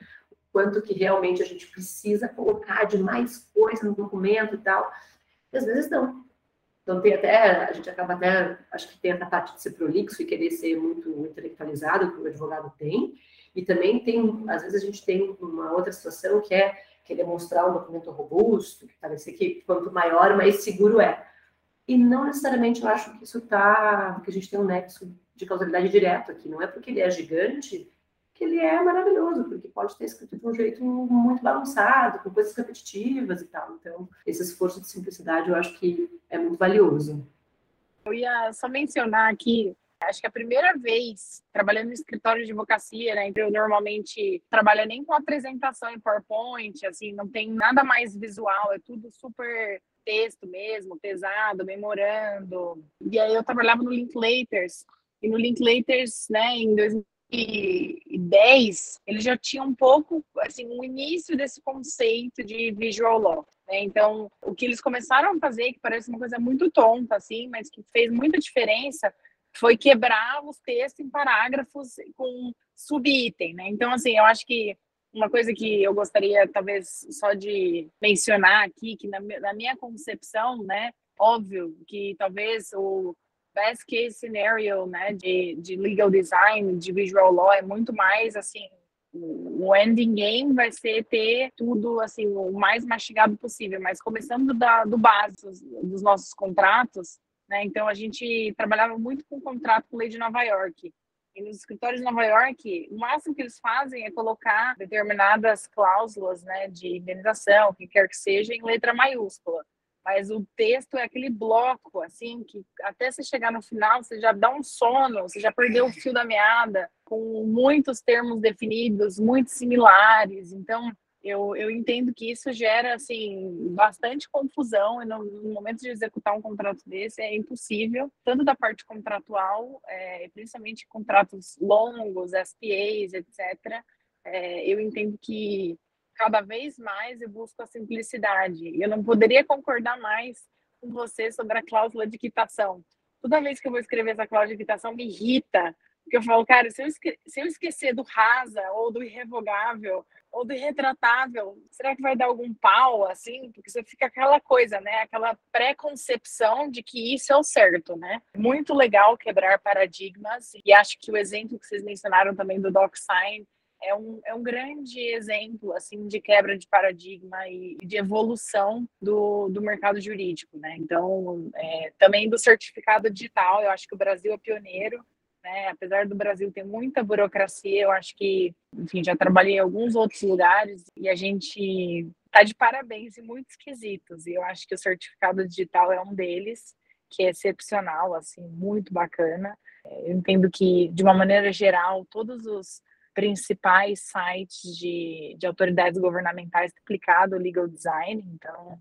Quanto que realmente a gente precisa colocar de mais coisa no documento e tal. E às vezes não. Então tem até, a gente acaba até, acho que tem essa parte de ser prolixo e querer ser muito intelectualizado, que o advogado tem, e também tem, às vezes a gente tem uma outra situação que é querer mostrar um documento robusto, que parece que quanto maior, mais seguro é. E não necessariamente eu acho que isso está, que a gente tem um nexo de causalidade direto aqui, não é porque ele é gigante que ele é maravilhoso, porque pode ter escrito de um jeito muito balançado, com coisas repetitivas e tal. Então, esse esforço de simplicidade eu acho que é muito valioso. Eu ia só mencionar aqui, acho que a primeira vez trabalhando no escritório de advocacia, né, eu normalmente trabalho nem com apresentação em PowerPoint, assim, não tem nada mais visual, é tudo super texto mesmo, pesado, memorando. E aí eu trabalhava no Linklaters, e no Linklaters, né, em 2000 2010, ele já tinha um pouco, assim, um início desse conceito de visual law. Né? Então, o que eles começaram a fazer, que parece uma coisa muito tonta, assim, mas que fez muita diferença, foi quebrar os textos em parágrafos com subitem, né? Então, assim, eu acho que uma coisa que eu gostaria, talvez, só de mencionar aqui, que na, na minha concepção, né, óbvio que talvez o best case scenario, né, de, de legal design, de visual law, é muito mais, assim, o ending game vai ser ter tudo, assim, o mais mastigado possível, mas começando da, do básico dos nossos contratos, né, então a gente trabalhava muito com contrato com lei de Nova York, e nos escritórios de Nova York, o máximo que eles fazem é colocar determinadas cláusulas né, de indenização, o que quer que seja, em letra maiúscula mas o texto é aquele bloco, assim, que até você chegar no final, você já dá um sono, você já perdeu o fio da meada, com muitos termos definidos, muito similares. Então, eu, eu entendo que isso gera, assim, bastante confusão, e no, no momento de executar um contrato desse é impossível, tanto da parte contratual, é, principalmente contratos longos, SPAs, etc., é, eu entendo que cada vez mais eu busco a simplicidade. Eu não poderia concordar mais com você sobre a cláusula de quitação. Toda vez que eu vou escrever essa cláusula de quitação, me irrita, porque eu falo, cara, se eu, esque se eu esquecer do rasa, ou do irrevogável, ou do irretratável, será que vai dar algum pau, assim? Porque você fica aquela coisa, né? Aquela pré-concepção de que isso é o certo, né? Muito legal quebrar paradigmas, e acho que o exemplo que vocês mencionaram também do DocSign é um, é um grande exemplo assim de quebra de paradigma e de evolução do, do mercado jurídico, né? Então, é, também do certificado digital, eu acho que o Brasil é pioneiro, né? Apesar do Brasil ter muita burocracia, eu acho que, enfim, já trabalhei em alguns outros lugares e a gente está de parabéns em muitos quesitos. E eu acho que o certificado digital é um deles, que é excepcional, assim, muito bacana. Eu entendo que, de uma maneira geral, todos os principais sites de, de autoridades governamentais aplicado legal design, então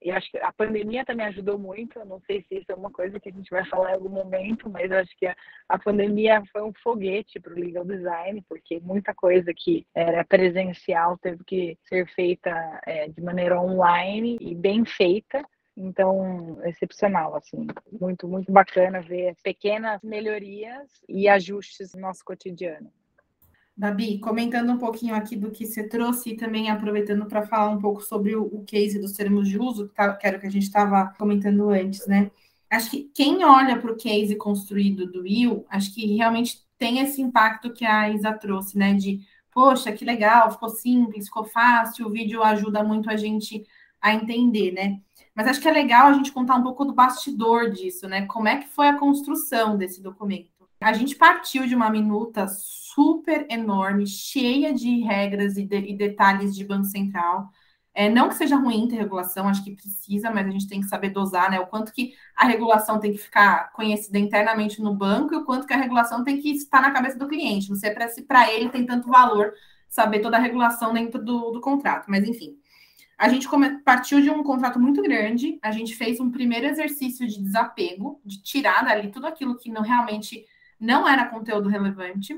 eu acho que a pandemia também ajudou muito. Eu não sei se isso é uma coisa que a gente vai falar em algum momento, mas eu acho que a, a pandemia foi um foguete para o legal design, porque muita coisa que era presencial teve que ser feita é, de maneira online e bem feita. Então, excepcional, assim, muito, muito bacana ver pequenas melhorias e ajustes no nosso cotidiano. Babi, comentando um pouquinho aqui do que você trouxe e também aproveitando para falar um pouco sobre o, o, case dos termos de uso, que, tá, que era o que a gente estava comentando antes, né? Acho que quem olha para o case construído do Will, acho que realmente tem esse impacto que a Isa trouxe, né? De, poxa, que legal, ficou simples, ficou fácil, o vídeo ajuda muito a gente a entender, né? Mas acho que é legal a gente contar um pouco do bastidor disso, né? Como é que foi a construção desse documento? A gente partiu de uma minuta super enorme, cheia de regras e, de, e detalhes de Banco Central. É, não que seja ruim ter regulação, acho que precisa, mas a gente tem que saber dosar, né? O quanto que a regulação tem que ficar conhecida internamente no banco e o quanto que a regulação tem que estar na cabeça do cliente. Não sei se para ele tem tanto valor saber toda a regulação dentro do, do contrato, mas enfim. A gente partiu de um contrato muito grande, a gente fez um primeiro exercício de desapego, de tirar dali tudo aquilo que não realmente não era conteúdo relevante.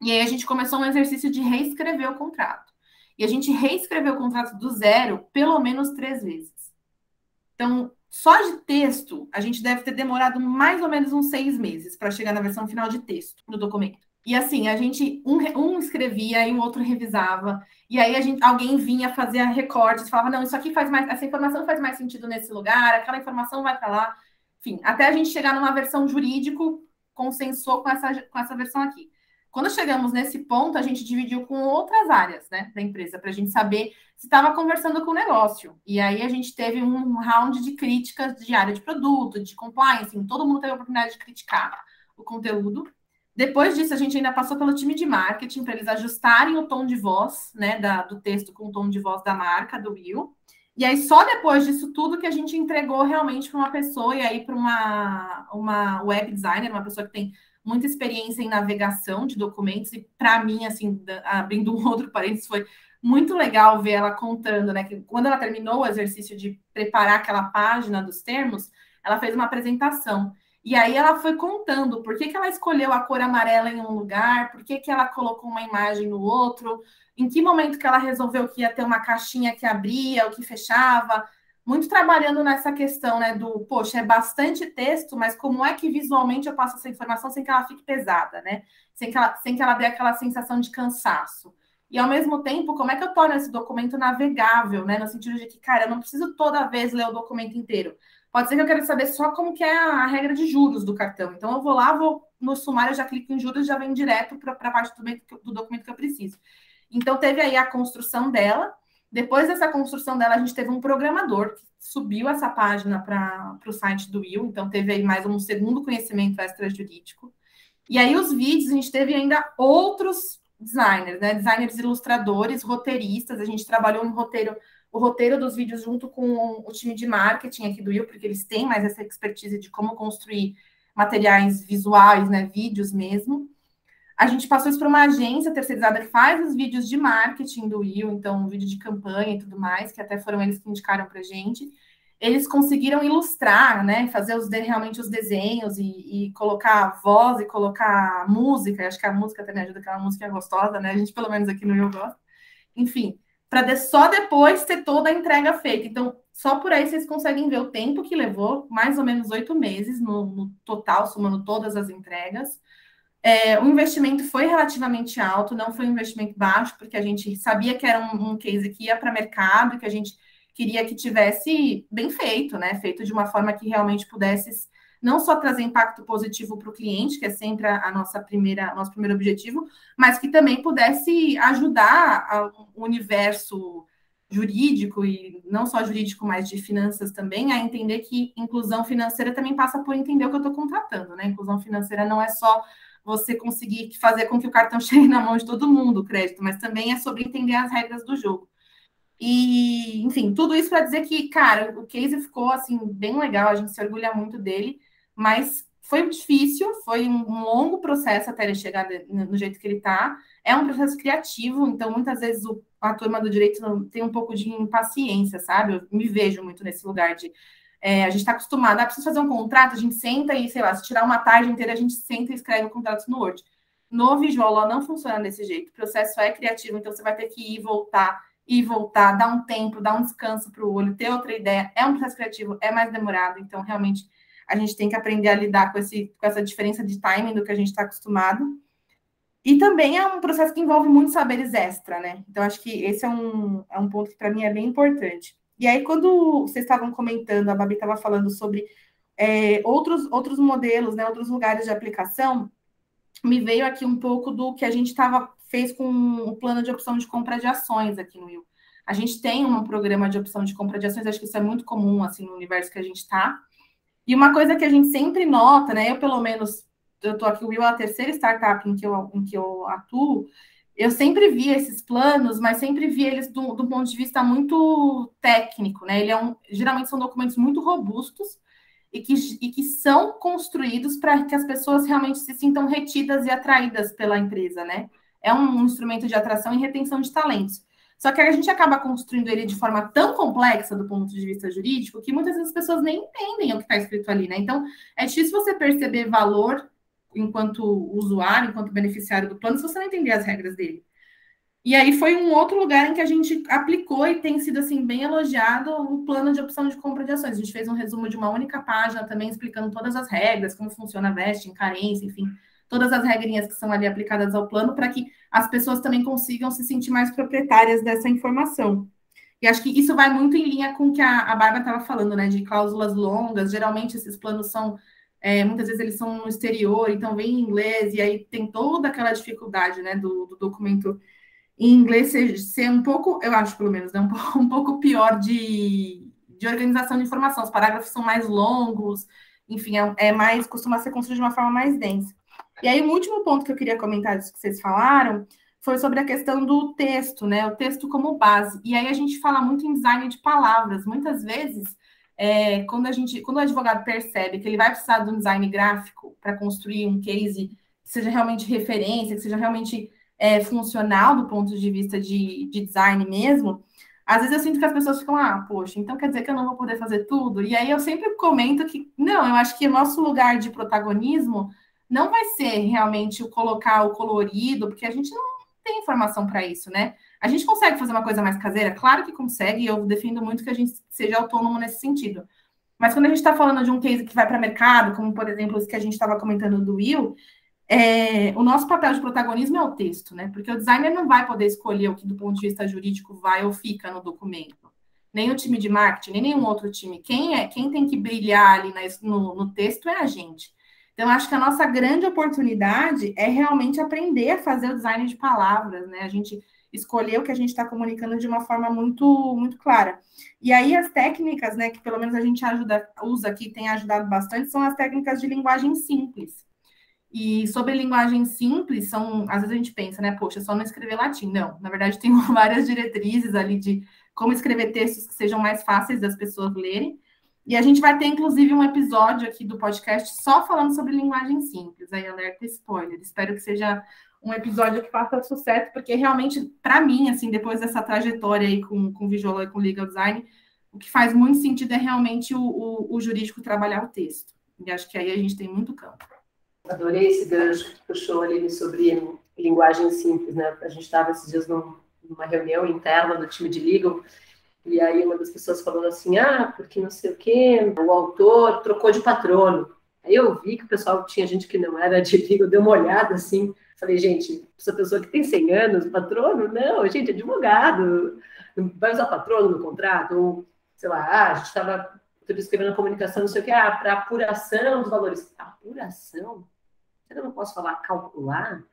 E aí a gente começou um exercício de reescrever o contrato. E a gente reescreveu o contrato do zero pelo menos três vezes. Então, só de texto, a gente deve ter demorado mais ou menos uns seis meses para chegar na versão final de texto do documento. E assim, a gente, um, um escrevia e o outro revisava, e aí a gente, alguém vinha, fazia recortes, falava, não, isso aqui faz mais, essa informação faz mais sentido nesse lugar, aquela informação vai para lá. Enfim, até a gente chegar numa versão jurídico consensou com essa, com essa versão aqui. Quando chegamos nesse ponto, a gente dividiu com outras áreas né, da empresa, para a gente saber se estava conversando com o negócio. E aí a gente teve um round de críticas de área de produto, de compliance, todo mundo teve a oportunidade de criticar o conteúdo. Depois disso, a gente ainda passou pelo time de marketing para eles ajustarem o tom de voz, né, da, do texto com o tom de voz da marca, do Will. E aí, só depois disso tudo que a gente entregou realmente para uma pessoa, e aí para uma, uma web designer, uma pessoa que tem muita experiência em navegação de documentos, e para mim, assim, abrindo um outro parênteses, foi muito legal ver ela contando, né? Que quando ela terminou o exercício de preparar aquela página dos termos, ela fez uma apresentação. E aí ela foi contando por que, que ela escolheu a cor amarela em um lugar, por que, que ela colocou uma imagem no outro, em que momento que ela resolveu que ia ter uma caixinha que abria ou que fechava. Muito trabalhando nessa questão, né, do, poxa, é bastante texto, mas como é que visualmente eu passo essa informação sem que ela fique pesada, né? Sem que ela, sem que ela dê aquela sensação de cansaço. E ao mesmo tempo, como é que eu torno esse documento navegável, né? No sentido de que, cara, eu não preciso toda vez ler o documento inteiro. Pode ser que eu quero saber só como que é a regra de juros do cartão. Então, eu vou lá, vou no sumário, já clico em juros, já vem direto para a parte do, do documento que eu preciso. Então, teve aí a construção dela. Depois dessa construção dela, a gente teve um programador que subiu essa página para o site do Will. Então, teve aí mais um segundo conhecimento extrajurídico. E aí, os vídeos, a gente teve ainda outros designers, né? Designers ilustradores, roteiristas. A gente trabalhou em roteiro o roteiro dos vídeos junto com o time de marketing aqui do Will, porque eles têm mais essa expertise de como construir materiais visuais, né, vídeos mesmo. A gente passou isso para uma agência terceirizada que faz os vídeos de marketing do Will, então um vídeo de campanha e tudo mais, que até foram eles que indicaram para a gente. Eles conseguiram ilustrar, né, fazer os, realmente os desenhos e, e colocar voz e colocar música. Acho que a música também ajuda, aquela música gostosa, né? A gente pelo menos aqui no Will gosta. Enfim, para só depois ter toda a entrega feita. Então, só por aí vocês conseguem ver o tempo que levou, mais ou menos oito meses no, no, total, somando todas as entregas. É, o investimento foi relativamente alto, não foi um investimento baixo, porque a gente sabia que era um, um case que ia para mercado, que a gente queria que tivesse bem feito, né? Feito de uma forma que realmente pudesse não só trazer impacto positivo para o cliente, que é sempre a, a, nossa primeira, nosso primeiro objetivo, mas que também pudesse ajudar o universo jurídico e não só jurídico, mas de finanças também, a entender que inclusão financeira também passa por entender o que eu estou contratando, né? Inclusão financeira não é só você conseguir fazer com que o cartão chegue na mão de todo mundo, o crédito, mas também é sobre entender as regras do jogo. E, enfim, tudo isso para dizer que, cara, o case ficou assim bem legal, a gente se orgulha muito dele, mas foi difícil, foi um longo processo até ele chegar no jeito que ele está. É um processo criativo, então muitas vezes o, a turma do direito tem um pouco de impaciência, sabe? Eu me vejo muito nesse lugar de é, a gente está acostumado, ah, precisa fazer um contrato, a gente senta e, sei lá, se tirar uma tarde inteira, a gente senta e escreve o contrato no Word. No Visual Law não funciona desse jeito. O processo é criativo, então você vai ter que ir voltar e voltar, dar um tempo, dar um descanso para o olho, ter outra ideia. É um processo criativo, é mais demorado, então realmente a gente tem que aprender a lidar com, esse, com essa diferença de timing do que a gente está acostumado. E também é um processo que envolve muitos saberes extra, né? Então, acho que esse é um, é um ponto que para mim é bem importante. E aí, quando vocês estavam comentando, a Babi estava falando sobre é, outros, outros modelos, né, outros lugares de aplicação, me veio aqui um pouco do que a gente tava, fez com o plano de opção de compra de ações aqui no Will. A gente tem um programa de opção de compra de ações, acho que isso é muito comum assim no universo que a gente está. E uma coisa que a gente sempre nota, né? Eu, pelo menos, eu estou aqui, o Will é a terceira startup em que eu, em que eu atuo. Eu sempre vi esses planos, mas sempre vi eles do, do ponto de vista muito técnico, né? Ele é um, geralmente são documentos muito robustos e que, e que são construídos para que as pessoas realmente se sintam retidas e atraídas pela empresa, né? É um instrumento de atração e retenção de talentos. Só que a gente acaba construindo ele de forma tão complexa do ponto de vista jurídico que muitas vezes as pessoas nem entendem o que está escrito ali, né? Então, é difícil você perceber valor enquanto usuário, enquanto beneficiário do plano, se você não entender as regras dele. E aí foi um outro lugar em que a gente aplicou e tem sido assim bem elogiado o plano de opção de compra de ações. A gente fez um resumo de uma única página também explicando todas as regras, como funciona a vesting, carência, enfim, todas as regrinhas que são ali aplicadas ao plano para que as pessoas também consigam se sentir mais proprietárias dessa informação. E acho que isso vai muito em linha com o que a, a Bárbara estava falando, né? De cláusulas longas. Geralmente esses planos são, é, muitas vezes eles são no exterior, então vem em inglês, e aí tem toda aquela dificuldade, né, do, do documento em inglês ser, ser, um pouco, eu acho pelo menos, né, um, pouco, um pouco pior de, de organização de informação. Os parágrafos são mais longos, enfim, é, é mais, costuma ser construído de uma forma mais densa. E aí, o último ponto que eu queria comentar disso que vocês falaram foi sobre a questão do texto, né? O texto como base. E aí a gente fala muito em design de palavras. Muitas vezes, é, quando a gente, quando o advogado percebe que ele vai precisar de um design gráfico para construir um case que seja realmente referência, que seja realmente é, funcional do ponto de vista de, de design mesmo, às vezes eu sinto que as pessoas ficam, ah, poxa, então quer dizer que eu não vou poder fazer tudo? E aí eu sempre comento que, não, eu acho que o nosso lugar de protagonismo não vai ser realmente o colocar o colorido, porque a gente não tem informação para isso, né? A gente consegue fazer uma coisa mais caseira? Claro que consegue, e eu defendo muito que a gente seja autônomo nesse sentido. Mas quando a gente está falando de um case que vai para mercado, como por exemplo os que a gente estava comentando do Will, é, o nosso papel de protagonismo é o texto, né? Porque o designer não vai poder escolher o que, do ponto de vista jurídico, vai ou fica no documento. Nem o time de marketing, nem nenhum outro time. Quem é quem tem que brilhar ali no, no texto é a gente. Então, acho que a nossa grande oportunidade é realmente aprender a fazer o design de palavras, né? A gente escolher o que a gente está comunicando de uma forma muito, muito clara. E aí, as técnicas, né, que pelo menos a gente ajuda, usa aqui, tem ajudado bastante, são as técnicas de linguagem simples. E sobre linguagem simples, são, às vezes a gente pensa, né, poxa, só não escrever latim. Não, na verdade, tem várias diretrizes ali de como escrever textos que sejam mais fáceis das pessoas lerem. E a gente vai ter, inclusive, um episódio aqui do podcast só falando sobre linguagem simples. Aí, alerta spoiler. Espero que seja um episódio que faça sucesso, porque realmente, para mim, assim, depois dessa trajetória aí com, com Visual e com Legal Design, o que faz muito sentido é realmente o, o, o jurídico trabalhar o texto. E acho que aí a gente tem muito campo. Adorei esse gancho que puxou ali sobre linguagem simples, né? A gente estava esses dias num, numa reunião interna do time de legal e aí uma das pessoas falou assim, ah, porque não sei o quê, o autor trocou de patrono. Aí eu vi que o pessoal tinha gente que não era de liga, eu dei uma olhada assim, falei, gente, essa pessoa que tem 100 anos, patrono? Não, gente, advogado, vai usar patrono no contrato? Ou, sei lá, ah, a gente estava escrevendo comunicação, não sei o que, ah, para apuração dos valores. Apuração? Será que eu não posso falar calcular?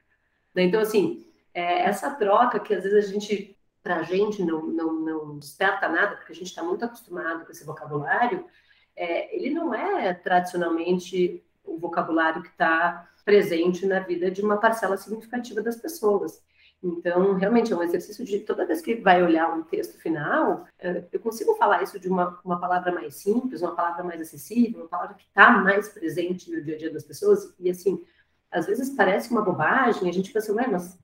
Né? Então, assim, é, essa troca que às vezes a gente, para a gente, não, não, não desperta nada, porque a gente está muito acostumado com esse vocabulário, é, ele não é tradicionalmente o vocabulário que está presente na vida de uma parcela significativa das pessoas. Então, realmente é um exercício de toda vez que vai olhar um texto final, é, eu consigo falar isso de uma, uma palavra mais simples, uma palavra mais acessível, uma palavra que está mais presente no dia a dia das pessoas. E assim, às vezes parece uma bobagem, a gente pensa, ué, mas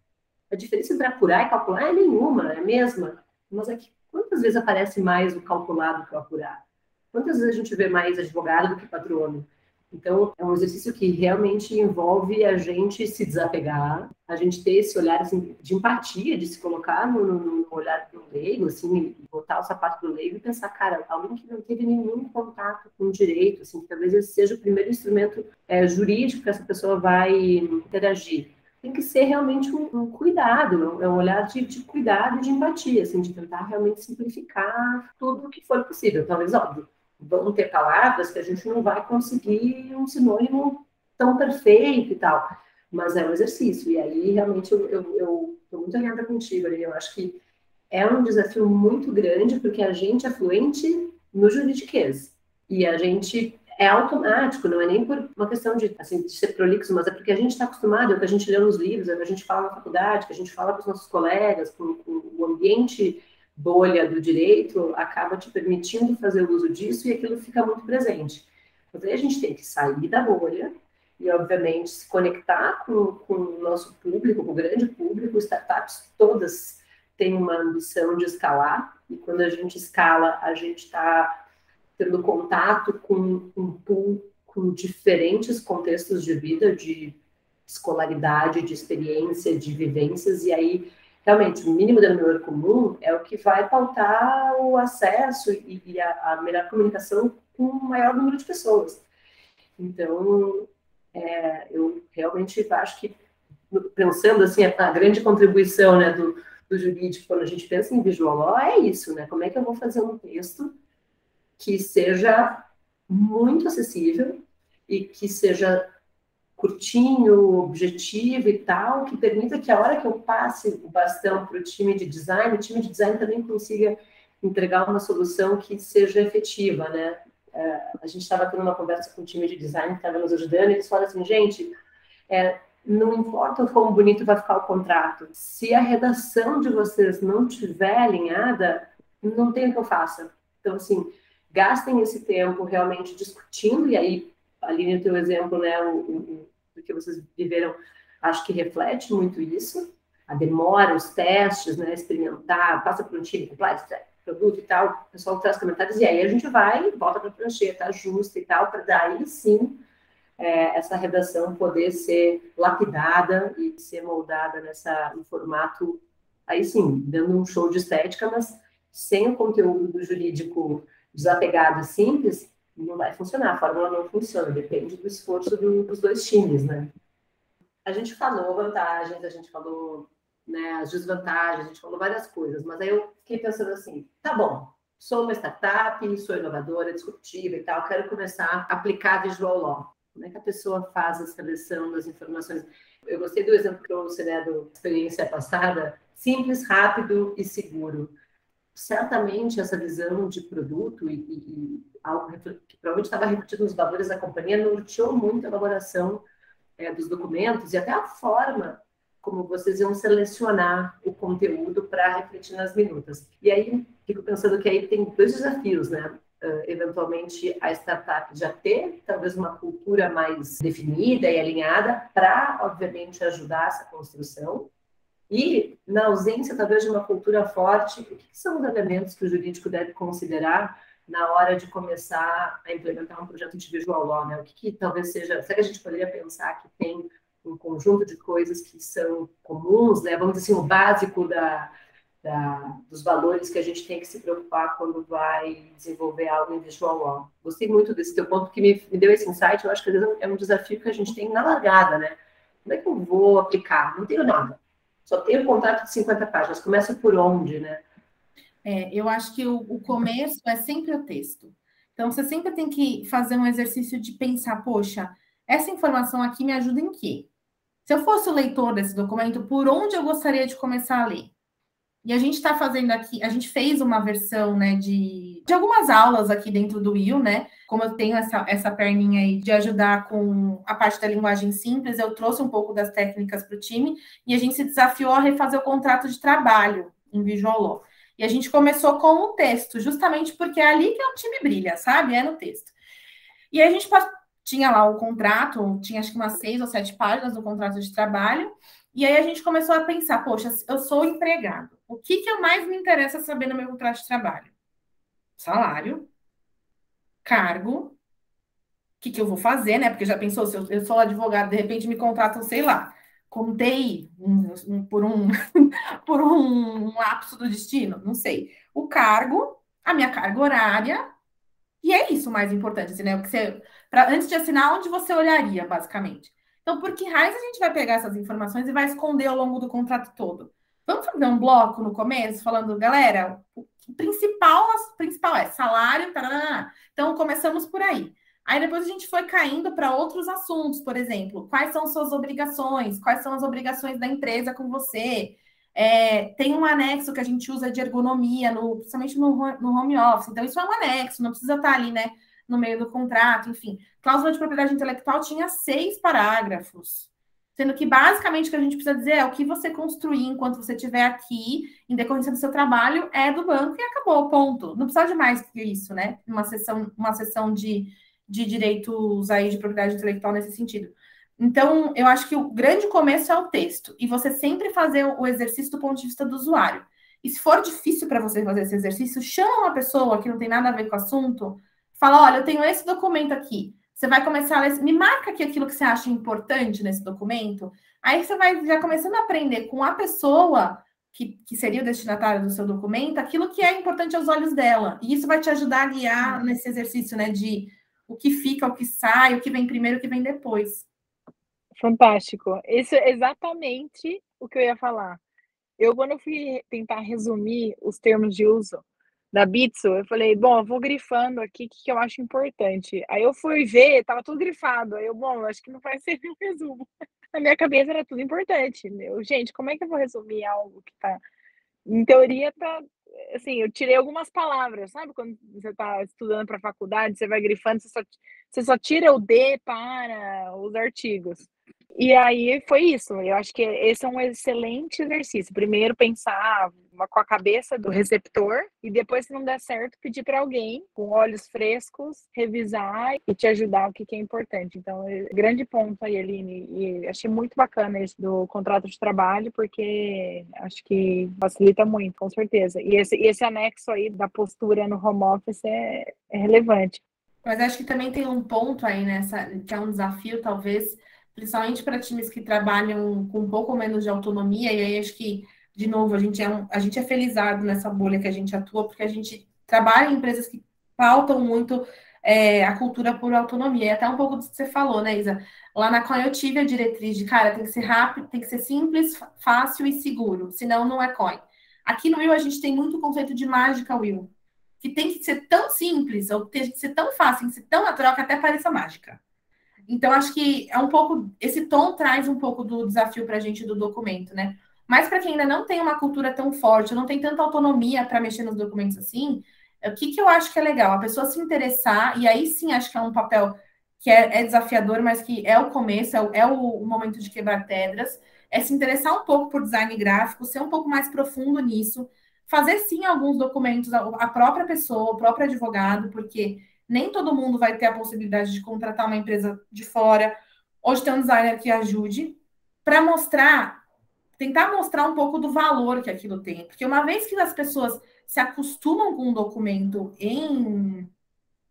a diferença entre apurar e calcular é nenhuma, é a mesma. Mas é que quantas vezes aparece mais o calculado que o apurar? Quantas vezes a gente vê mais advogado do que patrono? Então, é um exercício que realmente envolve a gente se desapegar, a gente ter esse olhar assim, de empatia, de se colocar no, no olhar do leigo, assim, botar o sapato do leigo e pensar, cara, alguém que não teve nenhum contato com direito, assim, que talvez esse seja o primeiro instrumento é, jurídico que essa pessoa vai interagir. Tem que ser realmente um, um cuidado, é um olhar de, de cuidado e de empatia, assim, de tentar realmente simplificar tudo o que for possível. Talvez, óbvio, vão ter palavras que a gente não vai conseguir um sinônimo tão perfeito e tal, mas é um exercício, e aí realmente eu estou muito alinhada contigo, ali. eu acho que é um desafio muito grande, porque a gente é fluente no juridiquês, e a gente é automático, não é nem por uma questão de, assim, de ser prolixo, mas é porque a gente está acostumado, é o que a gente lê nos livros, é o que a gente fala na faculdade, que a gente fala com os nossos colegas, com, com o ambiente bolha do direito acaba te permitindo fazer uso disso e aquilo fica muito presente. Mas aí a gente tem que sair da bolha e, obviamente, se conectar com, com o nosso público, com o grande público. Startups todas têm uma ambição de escalar e quando a gente escala, a gente está tendo contato com um pool com diferentes contextos de vida, de escolaridade, de experiência, de vivências, e aí realmente, o mínimo denominador comum é o que vai pautar o acesso e, e a, a, melhor comunicação com o maior número de pessoas. Então, é, eu realmente acho que, pensando assim, a, grande contribuição né, do, do jurídico, quando a gente pensa em visual law, é isso, né? Como é que eu vou fazer um texto que seja muito acessível e que seja curtinho, objetivo e tal, que permita que a hora que eu passe o bastão para o time de design, o time de design também consiga entregar uma solução que seja efetiva, né? É, a gente estava tendo uma conversa com o time de design que estava nos ajudando, e eles falaram assim, gente, é, não importa o quão bonito vai ficar o contrato, se a redação de vocês não estiver alinhada, não tem o que eu faça. Então, assim, gastem esse tempo realmente discutindo, e aí, ali no teu exemplo, né, o, o, do que vocês viveram, acho que reflete muito isso. A demora, os testes, né, experimentar, passa por um time, compliance, produto e tal, o pessoal traz comentários, e aí a gente vai, volta para a prancheta, ajusta e tal, para daí sim é, essa redação poder ser lapidada e ser moldada nessa, no formato, aí sim, dando um show de estética, mas sem o conteúdo do jurídico desapegado e simples, não vai funcionar, a fórmula não funciona, depende do esforço do, dos dois times, né? A gente falou vantagens, a gente falou né, as desvantagens, a gente falou várias coisas, mas aí eu fiquei pensando assim, tá bom, sou uma startup, sou inovadora, disruptiva e tal, quero começar a aplicar visual law. Como é que a pessoa faz a seleção das informações? Eu gostei do exemplo que eu trouxe, né, da experiência passada, simples, rápido e seguro certamente essa visão de produto e, e, e algo que provavelmente estava refletido nos valores da companhia norteou muito a elaboração é, dos documentos e até a forma como vocês iam selecionar o conteúdo para refletir nas minutas. E aí, fico pensando que aí tem dois desafios, né? Uh, eventualmente, a startup já ter talvez uma cultura mais definida e alinhada para, obviamente, ajudar essa construção, e, na ausência, talvez, de uma cultura forte, o que são os elementos que o jurídico deve considerar na hora de começar a implementar um projeto de visual law? Né? O que, que talvez seja... Será que a gente poderia pensar que tem um conjunto de coisas que são comuns, né? vamos dizer assim, o básico da, da, dos valores que a gente tem que se preocupar quando vai desenvolver algo em visual law. Gostei muito desse teu ponto, que me, me deu esse insight, eu acho que é um desafio que a gente tem na largada, né? Como é que eu vou aplicar? Não tenho nada só tem o contrato de 50 páginas. Começa por onde, né? É, eu acho que o, o começo é sempre o texto. Então, você sempre tem que fazer um exercício de pensar, poxa, essa informação aqui me ajuda em quê? Se eu fosse o leitor desse documento, por onde eu gostaria de começar a ler? E a gente está fazendo aqui, a gente fez uma versão, né, de, de algumas aulas aqui dentro do Will, né? Como eu tenho essa, essa perninha aí de ajudar com a parte da linguagem simples, eu trouxe um pouco das técnicas para o time e a gente se desafiou a refazer o contrato de trabalho em Visual Law. E a gente começou com o texto, justamente porque é ali que o time brilha, sabe? É no texto. E aí a gente tinha lá o contrato, tinha acho que umas seis ou sete páginas do contrato de trabalho, e aí a gente começou a pensar, poxa, eu sou empregado, o que, que eu mais me interessa saber no meu contrato de trabalho? Salário, cargo, o que, que eu vou fazer, né? Porque já pensou, se eu, eu sou advogado, de repente me contratam, sei lá, contei um, um, por um por um lapso do destino, não sei. O cargo, a minha carga horária, e é isso o mais importante, assim, né? O que você, antes de assinar, onde você olharia, basicamente. Então, por que raiz a gente vai pegar essas informações e vai esconder ao longo do contrato todo? Vamos fazer um bloco no começo, falando, galera, o principal, o principal é salário, então começamos por aí. Aí depois a gente foi caindo para outros assuntos, por exemplo, quais são suas obrigações, quais são as obrigações da empresa com você. É, tem um anexo que a gente usa de ergonomia, no, principalmente no, no home office. Então, isso é um anexo, não precisa estar ali, né, no meio do contrato, enfim. Cláusula de propriedade intelectual tinha seis parágrafos. Sendo que basicamente o que a gente precisa dizer é o que você construir enquanto você estiver aqui, em decorrência do seu trabalho, é do banco e acabou, ponto. Não precisa de mais que isso, né? Uma sessão, uma sessão de, de direitos aí de propriedade intelectual nesse sentido. Então, eu acho que o grande começo é o texto, e você sempre fazer o exercício do ponto de vista do usuário. E se for difícil para você fazer esse exercício, chama uma pessoa que não tem nada a ver com o assunto, fala: olha, eu tenho esse documento aqui. Você vai começar a me marca aqui aquilo que você acha importante nesse documento. Aí você vai já começando a aprender com a pessoa que, que seria o destinatário do seu documento, aquilo que é importante aos olhos dela. E isso vai te ajudar a guiar nesse exercício, né? De o que fica, o que sai, o que vem primeiro, o que vem depois. Fantástico. Isso é exatamente o que eu ia falar. Eu, quando eu fui tentar resumir os termos de uso da Bitso, eu falei, bom, eu vou grifando aqui o que, que eu acho importante. Aí eu fui ver, tava tudo grifado. Aí eu, bom, acho que não vai ser nenhum resumo. Na minha cabeça era tudo importante. Meu. Gente, como é que eu vou resumir algo que tá. Em teoria, tá. Assim, eu tirei algumas palavras, sabe? Quando você tá estudando para faculdade, você vai grifando, você só, você só tira o D para os artigos. E aí foi isso. Eu acho que esse é um excelente exercício. Primeiro pensar com a cabeça do receptor e depois, se não der certo, pedir para alguém com olhos frescos revisar e te ajudar o que, é importante. Então, é, grande ponto aí, Aline. E achei muito bacana esse do contrato de trabalho, porque acho que facilita muito, com certeza. E esse, esse anexo aí da postura no home office é, é relevante. Mas acho que também tem um ponto aí nessa, que é um desafio, talvez, principalmente para times que trabalham com um pouco menos de autonomia, e aí acho que, de novo, a gente é, um, a gente é felizado nessa bolha que a gente atua, porque a gente trabalha em empresas que pautam muito é, a cultura por autonomia. E até um pouco do que você falou, né, Isa? Lá na Coin eu tive a diretriz de, cara, tem que ser rápido, tem que ser simples, fácil e seguro, senão não é Coin. Aqui no Will a gente tem muito conceito de mágica, Will, que tem que ser tão simples, ou tem que ser tão fácil, tem que ser tão natural que até pareça mágica. Então, acho que é um pouco. Esse tom traz um pouco do desafio para a gente do documento, né? Mas para quem ainda não tem uma cultura tão forte, não tem tanta autonomia para mexer nos documentos assim, o que, que eu acho que é legal? A pessoa se interessar, e aí sim acho que é um papel que é, é desafiador, mas que é o começo, é o, é o momento de quebrar pedras, é se interessar um pouco por design gráfico, ser um pouco mais profundo nisso, fazer sim alguns documentos, a própria pessoa, o próprio advogado, porque nem todo mundo vai ter a possibilidade de contratar uma empresa de fora de ter um designer que ajude para mostrar, tentar mostrar um pouco do valor que aquilo tem. Porque uma vez que as pessoas se acostumam com um documento em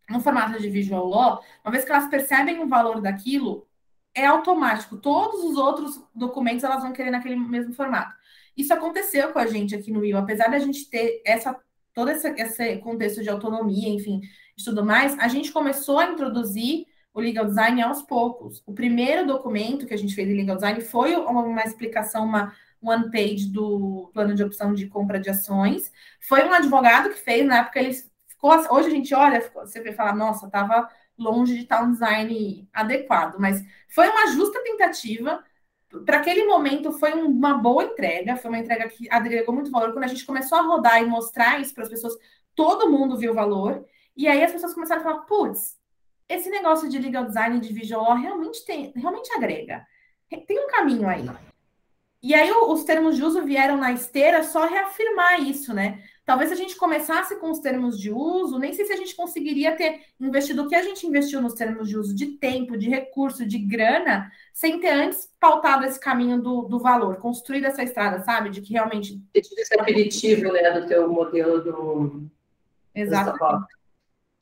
um formato de visual law, uma vez que elas percebem o valor daquilo, é automático. Todos os outros documentos elas vão querer naquele mesmo formato. Isso aconteceu com a gente aqui no Will, apesar da gente ter essa todo esse, esse contexto de autonomia, enfim, e tudo mais, a gente começou a introduzir o legal design aos poucos. O primeiro documento que a gente fez em legal design foi uma, uma explicação, uma one page do plano de opção de compra de ações. Foi um advogado que fez, na época ele ficou, hoje a gente olha, você vê falar, nossa, estava longe de estar um design adequado, mas foi uma justa tentativa. Para aquele momento foi uma boa entrega, foi uma entrega que agregou muito valor. Quando a gente começou a rodar e mostrar isso para as pessoas, todo mundo viu valor. E aí as pessoas começaram a falar: putz, esse negócio de legal design de visual realmente tem, realmente agrega. Tem um caminho aí. E aí os termos de uso vieram na esteira só reafirmar isso, né? Talvez se a gente começasse com os termos de uso, nem sei se a gente conseguiria ter investido o que a gente investiu nos termos de uso de tempo, de recurso, de grana, sem ter antes pautado esse caminho do, do valor, construído essa estrada, sabe? De que realmente. Esse aperitivo, né, do teu modelo do. Exato.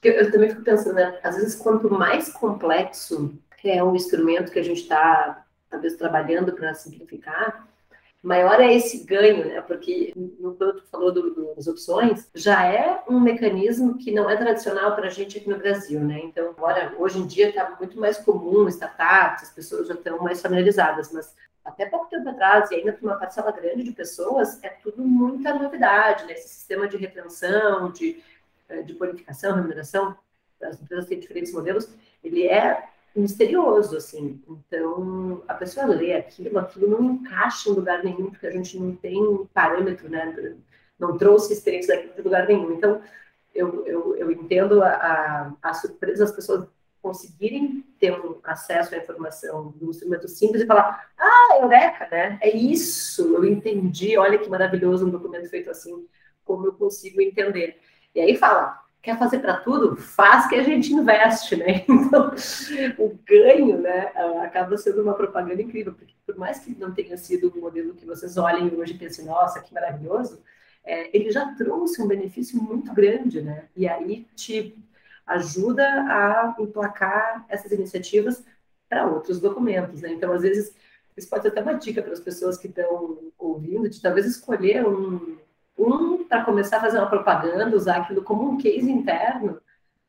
Eu também fico pensando, né? Às vezes, quanto mais complexo é um instrumento que a gente está, talvez, trabalhando para simplificar, maior é esse ganho, né? Porque no quando tu falou do, das opções, já é um mecanismo que não é tradicional para a gente aqui no Brasil, né? Então, agora, hoje em dia está muito mais comum, startups, as pessoas já estão mais familiarizadas, mas até pouco tempo atrás, e ainda para uma parcela grande de pessoas, é tudo muita novidade, né? Esse sistema de retenção, de, eh, de bonificação, remuneração, as empresas têm diferentes modelos, ele é misterioso, assim. Então, a pessoa lê aquilo, aquilo não encaixa em lugar nenhum, porque a gente não tem parâmetro, né? Não trouxe experiência daquilo de lugar nenhum. Então, eu, eu, eu entendo a, a, a surpresa das pessoas conseguirem ter um acesso à informação de um instrumento simples e falar, ah, eureka, né? É isso, eu entendi, olha que maravilhoso um documento feito assim, como eu consigo entender. E aí fala, quer fazer para tudo? Faz que a gente investe, né? Então, o ganho, né, acaba sendo uma propaganda incrível, porque por mais que não tenha sido um modelo que vocês olhem hoje e pensem, nossa, que maravilhoso, é, ele já trouxe um benefício muito grande, né? E aí te ajuda a emplacar essas iniciativas para outros documentos, né? Então, às vezes, isso pode ser até uma dica para as pessoas que estão ouvindo, de talvez escolher um um, para começar a fazer uma propaganda, usar aquilo como um case interno,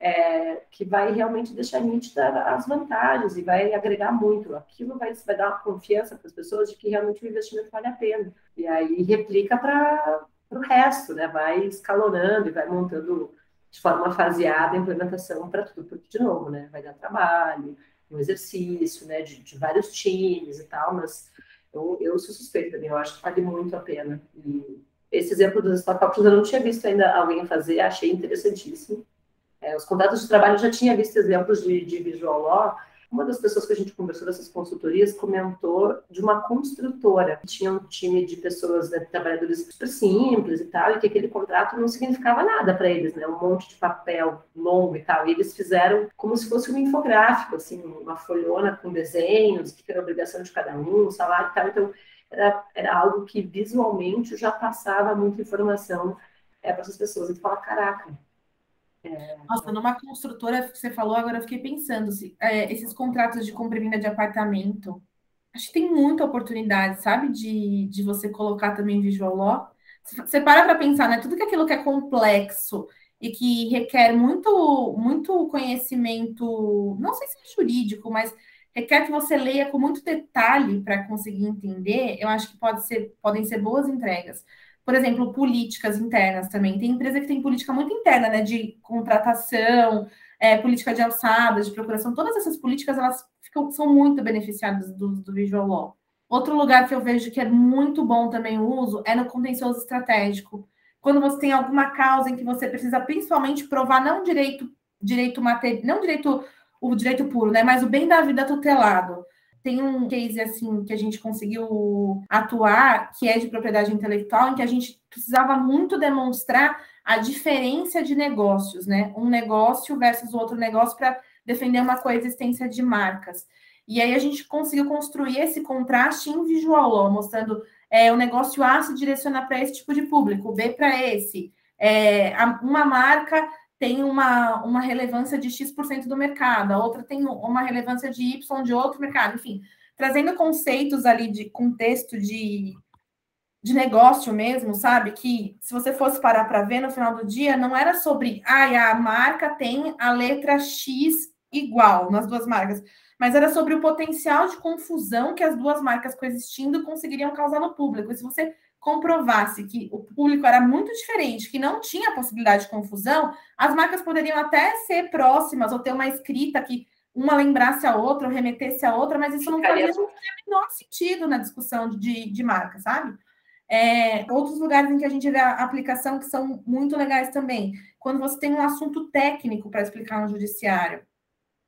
é, que vai realmente deixar nítida as vantagens e vai agregar muito. Aquilo vai, vai dar uma confiança para as pessoas de que realmente o investimento vale a pena. E aí replica para o resto, né? Vai escalonando e vai montando de forma faseada a implementação para tudo, porque, de novo, né? Vai dar trabalho, um exercício, né? De, de vários times e tal, mas eu, eu sou suspeita também, eu acho que vale muito a pena. E esse exemplo dos startups eu não tinha visto ainda alguém fazer, achei interessantíssimo. É, os contratos de trabalho eu já tinha visto exemplos de, de visual law. Uma das pessoas que a gente conversou dessas consultorias comentou de uma construtora tinha um time de pessoas, né, trabalhadores super simples e tal, e que aquele contrato não significava nada para eles, né? Um monte de papel longo e tal. E eles fizeram como se fosse um infográfico, assim, uma folhona com desenhos, que era a obrigação de cada um, salário e tal. Então, era, era algo que visualmente já passava muita informação é, para essas pessoas. E tu fala, caraca. É... Nossa, numa construtora que você falou, agora eu fiquei pensando, se, é, esses contratos de compra e venda de apartamento, acho que tem muita oportunidade, sabe, de, de você colocar também visual law. Você para para pensar, né? Tudo que aquilo que é complexo e que requer muito, muito conhecimento, não sei se é jurídico, mas requer que você leia com muito detalhe para conseguir entender, eu acho que pode ser, podem ser boas entregas. Por exemplo, políticas internas também. Tem empresa que tem política muito interna, né? De contratação, é, política de alçada, de procuração. Todas essas políticas, elas ficam, são muito beneficiadas do, do Visual Law. Outro lugar que eu vejo que é muito bom também o uso é no contencioso estratégico. Quando você tem alguma causa em que você precisa principalmente provar não direito, direito material, não direito o direito puro, né? Mas o bem da vida tutelado. Tem um case assim que a gente conseguiu atuar, que é de propriedade intelectual, em que a gente precisava muito demonstrar a diferença de negócios, né? Um negócio versus outro negócio para defender uma coexistência de marcas. E aí a gente conseguiu construir esse contraste em visual law, mostrando é, o negócio A se direcionar para esse tipo de público, B para esse. É, uma marca tem uma, uma relevância de X% do mercado, a outra tem uma relevância de Y de outro mercado, enfim, trazendo conceitos ali de contexto de, de negócio mesmo, sabe? Que se você fosse parar para ver no final do dia, não era sobre ah, a marca tem a letra X igual nas duas marcas, mas era sobre o potencial de confusão que as duas marcas coexistindo conseguiriam causar no público. E se você comprovasse que o público era muito diferente, que não tinha possibilidade de confusão, as marcas poderiam até ser próximas ou ter uma escrita que uma lembrasse a outra ou remetesse a outra, mas isso não fazia o menor sentido na discussão de, de marca, sabe? É, outros lugares em que a gente vê a aplicação que são muito legais também, quando você tem um assunto técnico para explicar no judiciário.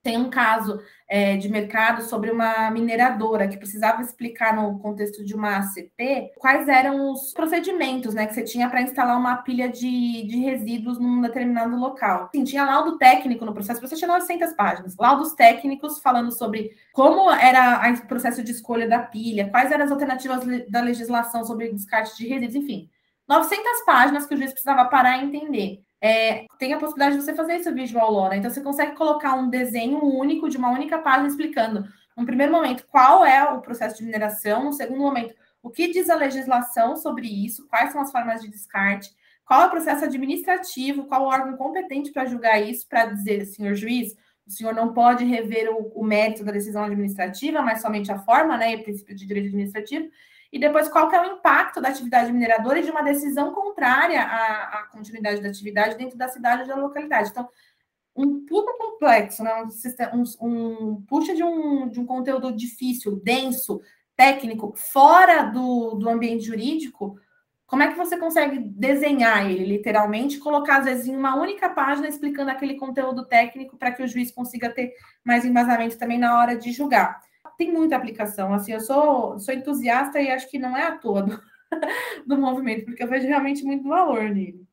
Tem um caso é, de mercado sobre uma mineradora que precisava explicar no contexto de uma ACP quais eram os procedimentos né, que você tinha para instalar uma pilha de, de resíduos num determinado local. Sim, tinha laudo técnico no processo, você tinha 900 páginas, laudos técnicos falando sobre como era o processo de escolha da pilha, quais eram as alternativas da legislação sobre descarte de resíduos, enfim. 900 páginas que o juiz precisava parar e entender é, tem a possibilidade de você fazer isso visual né? Então você consegue colocar um desenho único de uma única página explicando, no primeiro momento, qual é o processo de mineração, no segundo momento, o que diz a legislação sobre isso, quais são as formas de descarte, qual é o processo administrativo, qual o órgão competente para julgar isso, para dizer, senhor juiz, o senhor não pode rever o, o, mérito da decisão administrativa, mas somente a forma, né, e o princípio de direito administrativo, e depois qual que é o impacto da atividade mineradora e de uma decisão contrária à, à continuidade da atividade dentro da cidade ou da localidade. Então, um puta complexo, né? um, um, um puxa de um, de um conteúdo difícil, denso, técnico, fora do, do ambiente jurídico, como é que você consegue desenhar ele, literalmente, colocar, às vezes, em uma única página explicando aquele conteúdo técnico para que o juiz consiga ter mais embasamento também na hora de julgar? Tem muita aplicação. Assim, eu sou, sou entusiasta e acho que não é à toa do, movimento, porque eu vejo realmente muito valor nele.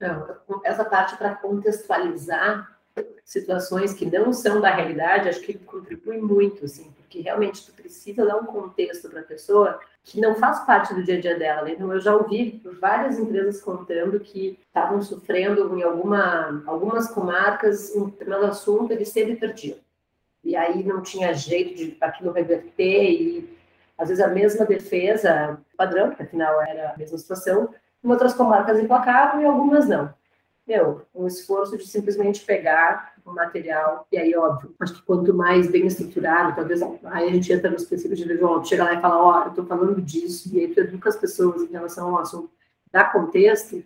Não, essa parte para contextualizar situações que não são da realidade, acho que contribui muito, assim, porque realmente tu precisa dar um contexto para a pessoa que não faz parte do dia a dia dela. Né? Então, eu já ouvi várias empresas contando que estavam sofrendo em alguma, algumas comarcas um determinado assunto, eles sempre perdiam e aí não tinha jeito de aquilo reverter, e às vezes a mesma defesa padrão, que afinal era a mesma situação, em outras comarcas emplacavam e algumas não. Meu, um esforço de simplesmente pegar o material, e aí, óbvio, acho que quanto mais bem estruturado, talvez aí a gente entra nos princípios de visual, chega lá e fala, ó, oh, eu estou falando disso, e aí tu educa as pessoas em relação ao assunto, dá contexto,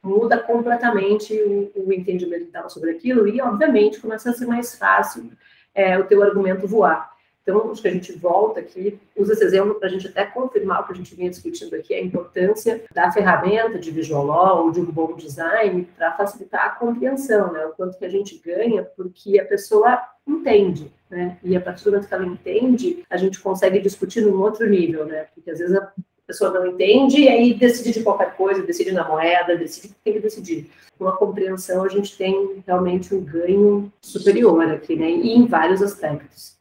muda completamente o, o entendimento dela sobre aquilo, e, obviamente, começa a ser mais fácil é, o teu argumento voar. Então, acho que a gente volta aqui, usa esse exemplo para a gente até confirmar o que a gente vinha discutindo aqui, a importância da ferramenta de visual law ou de um bom design para facilitar a compreensão, né? O quanto que a gente ganha porque a pessoa entende, né? E a partir do momento que ela entende, a gente consegue discutir num outro nível, né? Porque às vezes a pessoa não entende e aí decide de qualquer coisa, decide na moeda, decide o que tem que decidir. Com a compreensão, a gente tem realmente um ganho superior aqui, né? E em vários aspectos.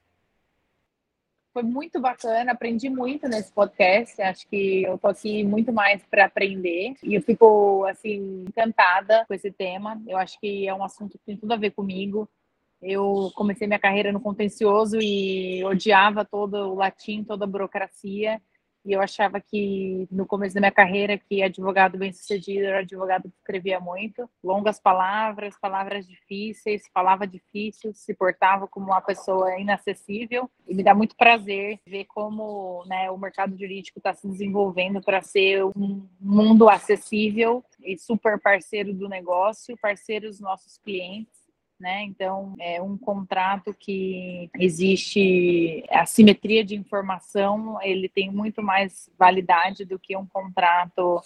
Foi muito bacana, aprendi muito nesse podcast. Acho que eu tô aqui muito mais para aprender e eu fico assim encantada com esse tema. Eu acho que é um assunto que tem tudo a ver comigo. Eu comecei minha carreira no contencioso e odiava todo o latim, toda a burocracia. E eu achava que no começo da minha carreira que advogado bem sucedido era advogado que escrevia muito, longas palavras, palavras difíceis, falava difícil, se portava como uma pessoa inacessível. E me dá muito prazer ver como né, o mercado jurídico está se desenvolvendo para ser um mundo acessível e super parceiro do negócio, parceiro dos nossos clientes né? Então, é um contrato que existe assimetria de informação, ele tem muito mais validade do que um contrato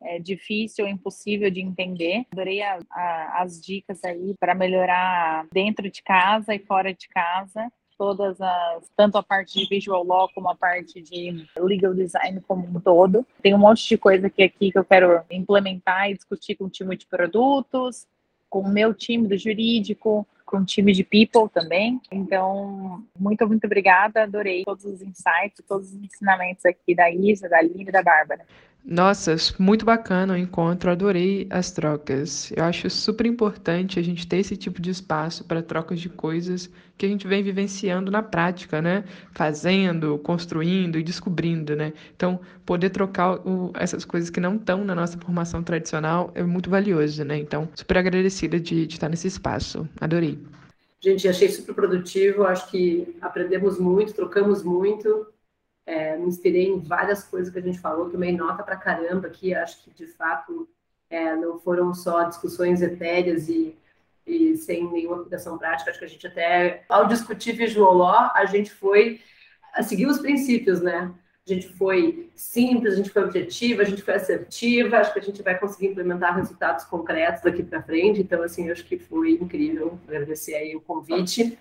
é, difícil impossível de entender. Adorei a, a, as dicas aí para melhorar dentro de casa e fora de casa todas as, tanto a parte de visual law como a parte de legal design como um todo. Tem um monte de coisa aqui, aqui que eu quero implementar e discutir com o time de produtos, com o meu time do jurídico, com o time de people também. Então, muito, muito obrigada. Adorei todos os insights, todos os ensinamentos aqui da Isa, da Aline e da Bárbara. Nossa, muito bacana o encontro, adorei as trocas. Eu acho super importante a gente ter esse tipo de espaço para trocas de coisas que a gente vem vivenciando na prática, né? Fazendo, construindo e descobrindo, né? Então, poder trocar o, essas coisas que não estão na nossa formação tradicional é muito valioso, né? Então, super agradecida de, de estar nesse espaço. Adorei. Gente, achei super produtivo, acho que aprendemos muito, trocamos muito é, me inspirei em várias coisas que a gente falou, tomei nota para caramba aqui, acho que de fato é, não foram só discussões etéreas e, e sem nenhuma aplicação prática, acho que a gente até, ao discutir visual law, a gente foi a seguir os princípios, né? A gente foi simples, a gente foi objetiva, a gente foi assertiva, acho que a gente vai conseguir implementar resultados concretos daqui para frente, então, assim, acho que foi incrível, agradecer aí o convite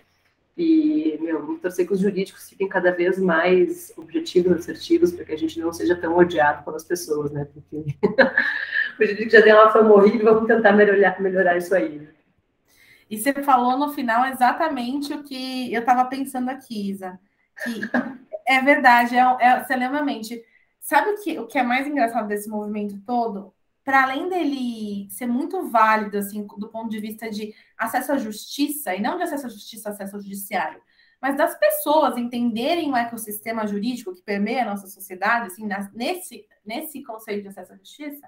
e, meu, torcer que os jurídicos fiquem cada vez mais objetivos, assertivos, para que a gente não seja tão odiado pelas pessoas, né? Porque o jurídico já tem uma fama horrível, vamos tentar melhorar, melhorar isso aí. Né? E você falou no final exatamente o que eu estava pensando aqui, Isa. Que é verdade, é, é extremamente. Sabe o que, o que é mais engraçado desse movimento todo? Para além dele ser muito válido, assim, do ponto de vista de acesso à justiça, e não de acesso à justiça, acesso ao judiciário, mas das pessoas entenderem o ecossistema jurídico que permeia a nossa sociedade, assim, nesse, nesse conceito de acesso à justiça,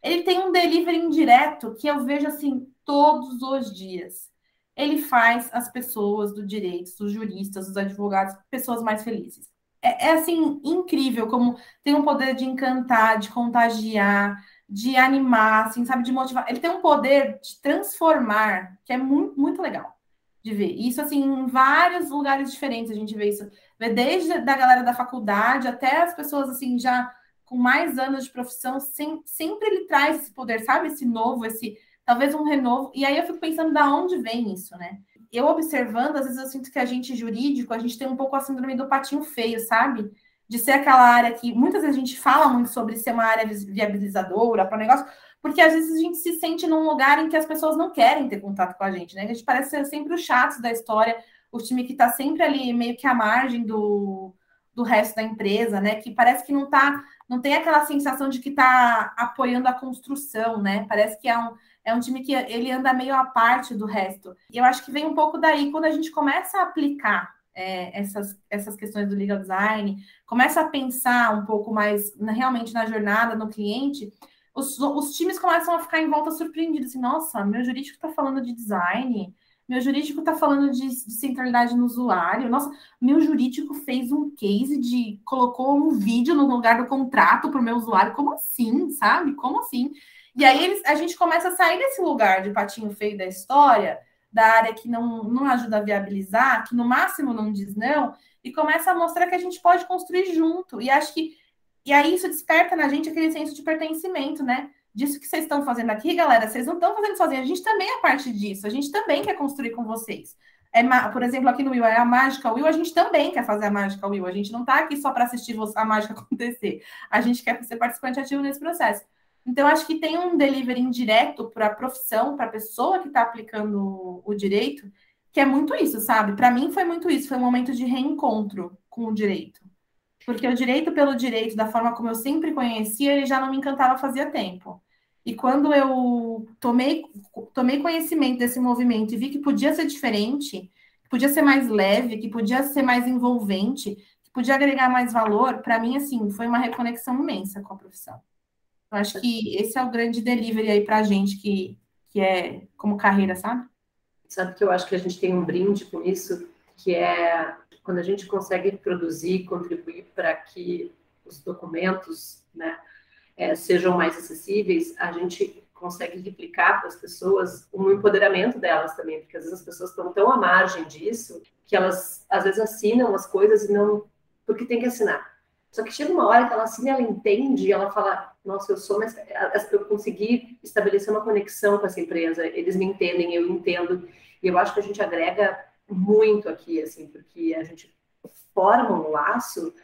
ele tem um delivery indireto que eu vejo, assim, todos os dias. Ele faz as pessoas do direito, os juristas, os advogados, pessoas mais felizes. É, é assim, incrível como tem um poder de encantar, de contagiar, de animar, assim, sabe, de motivar. Ele tem um poder de transformar, que é muito, muito legal de ver. Isso, assim, em vários lugares diferentes a gente vê isso. Vê desde da galera da faculdade até as pessoas, assim, já com mais anos de profissão, sem, sempre ele traz esse poder, sabe? Esse novo, esse talvez um renovo. E aí eu fico pensando da onde vem isso, né? Eu observando, às vezes eu sinto que a gente jurídico, a gente tem um pouco a síndrome do patinho feio, sabe? De ser aquela área que muitas vezes a gente fala muito sobre ser uma área viabilizadora para o negócio, porque às vezes a gente se sente num lugar em que as pessoas não querem ter contato com a gente, né? A gente parece ser sempre os chatos da história, o time que está sempre ali meio que à margem do, do resto da empresa, né? Que parece que não tá, não tem aquela sensação de que está apoiando a construção, né? Parece que é um, é um time que ele anda meio à parte do resto. E eu acho que vem um pouco daí quando a gente começa a aplicar é, essas, essas questões do legal design, começa a pensar um pouco mais na, realmente na jornada, no cliente, os, os times começam a ficar em volta surpreendidos, assim, nossa, meu jurídico está falando de design, meu jurídico está falando de, de, centralidade no usuário, nossa, meu jurídico fez um case de, colocou um vídeo no lugar do contrato para o meu usuário, como assim, sabe? Como assim? E aí eles, a gente começa a sair desse lugar de patinho feio da história, da área que não, não ajuda a viabilizar, que no máximo não diz não, e começa a mostrar que a gente pode construir junto. E acho que. E aí isso desperta na gente aquele senso de pertencimento, né? Disso que vocês estão fazendo aqui, galera, vocês não estão fazendo sozinhos, a gente também é parte disso, a gente também quer construir com vocês. É, por exemplo, aqui no Will é a mágica Will, a gente também quer fazer a mágica Will, a gente não está aqui só para assistir a mágica acontecer, a gente quer ser participante ativo nesse processo. Então, acho que tem um delivery indireto para a profissão, para a pessoa que está aplicando o direito, que é muito isso, sabe? Para mim foi muito isso, foi um momento de reencontro com o direito. Porque o direito pelo direito, da forma como eu sempre conhecia, ele já não me encantava fazia tempo. E quando eu tomei, tomei conhecimento desse movimento e vi que podia ser diferente, que podia ser mais leve, que podia ser mais envolvente, que podia agregar mais valor, para mim, assim, foi uma reconexão imensa com a profissão. Eu acho que esse é o grande delivery aí para a gente que, que é como carreira, sabe? Sabe que eu acho que a gente tem um brinde com isso, que é quando a gente consegue produzir, contribuir para que os documentos né, é, sejam mais acessíveis, a gente consegue replicar para as pessoas o empoderamento delas também, porque às vezes as pessoas estão tão à margem disso que elas às vezes assinam as coisas e não porque tem que assinar. Só que chega uma hora que ela assina, ela entende, ela fala, nossa, eu sou mais. Eu consegui estabelecer uma conexão com essa empresa, eles me entendem, eu entendo. E eu acho que a gente agrega muito aqui, assim, porque a gente forma um laço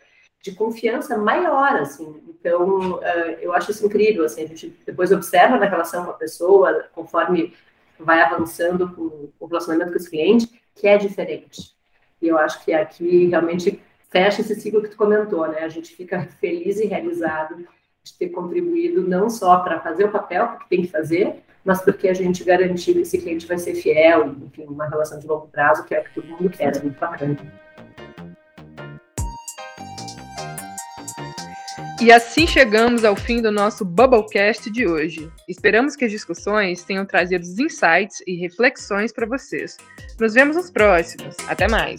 de confiança maior, assim. Então, uh, eu acho isso incrível, assim, a gente depois observa na relação com a pessoa, conforme vai avançando com o relacionamento com esse cliente, que é diferente. E eu acho que aqui realmente fecha esse ciclo que tu comentou, né? A gente fica feliz e realizado de ter contribuído não só para fazer o papel que tem que fazer, mas porque a gente garantiu que esse cliente vai ser fiel, enfim, uma relação de longo prazo, que é o que todo mundo quer, é muito bacana. E assim chegamos ao fim do nosso Bubblecast de hoje. Esperamos que as discussões tenham trazido insights e reflexões para vocês. Nos vemos nos próximos. Até mais!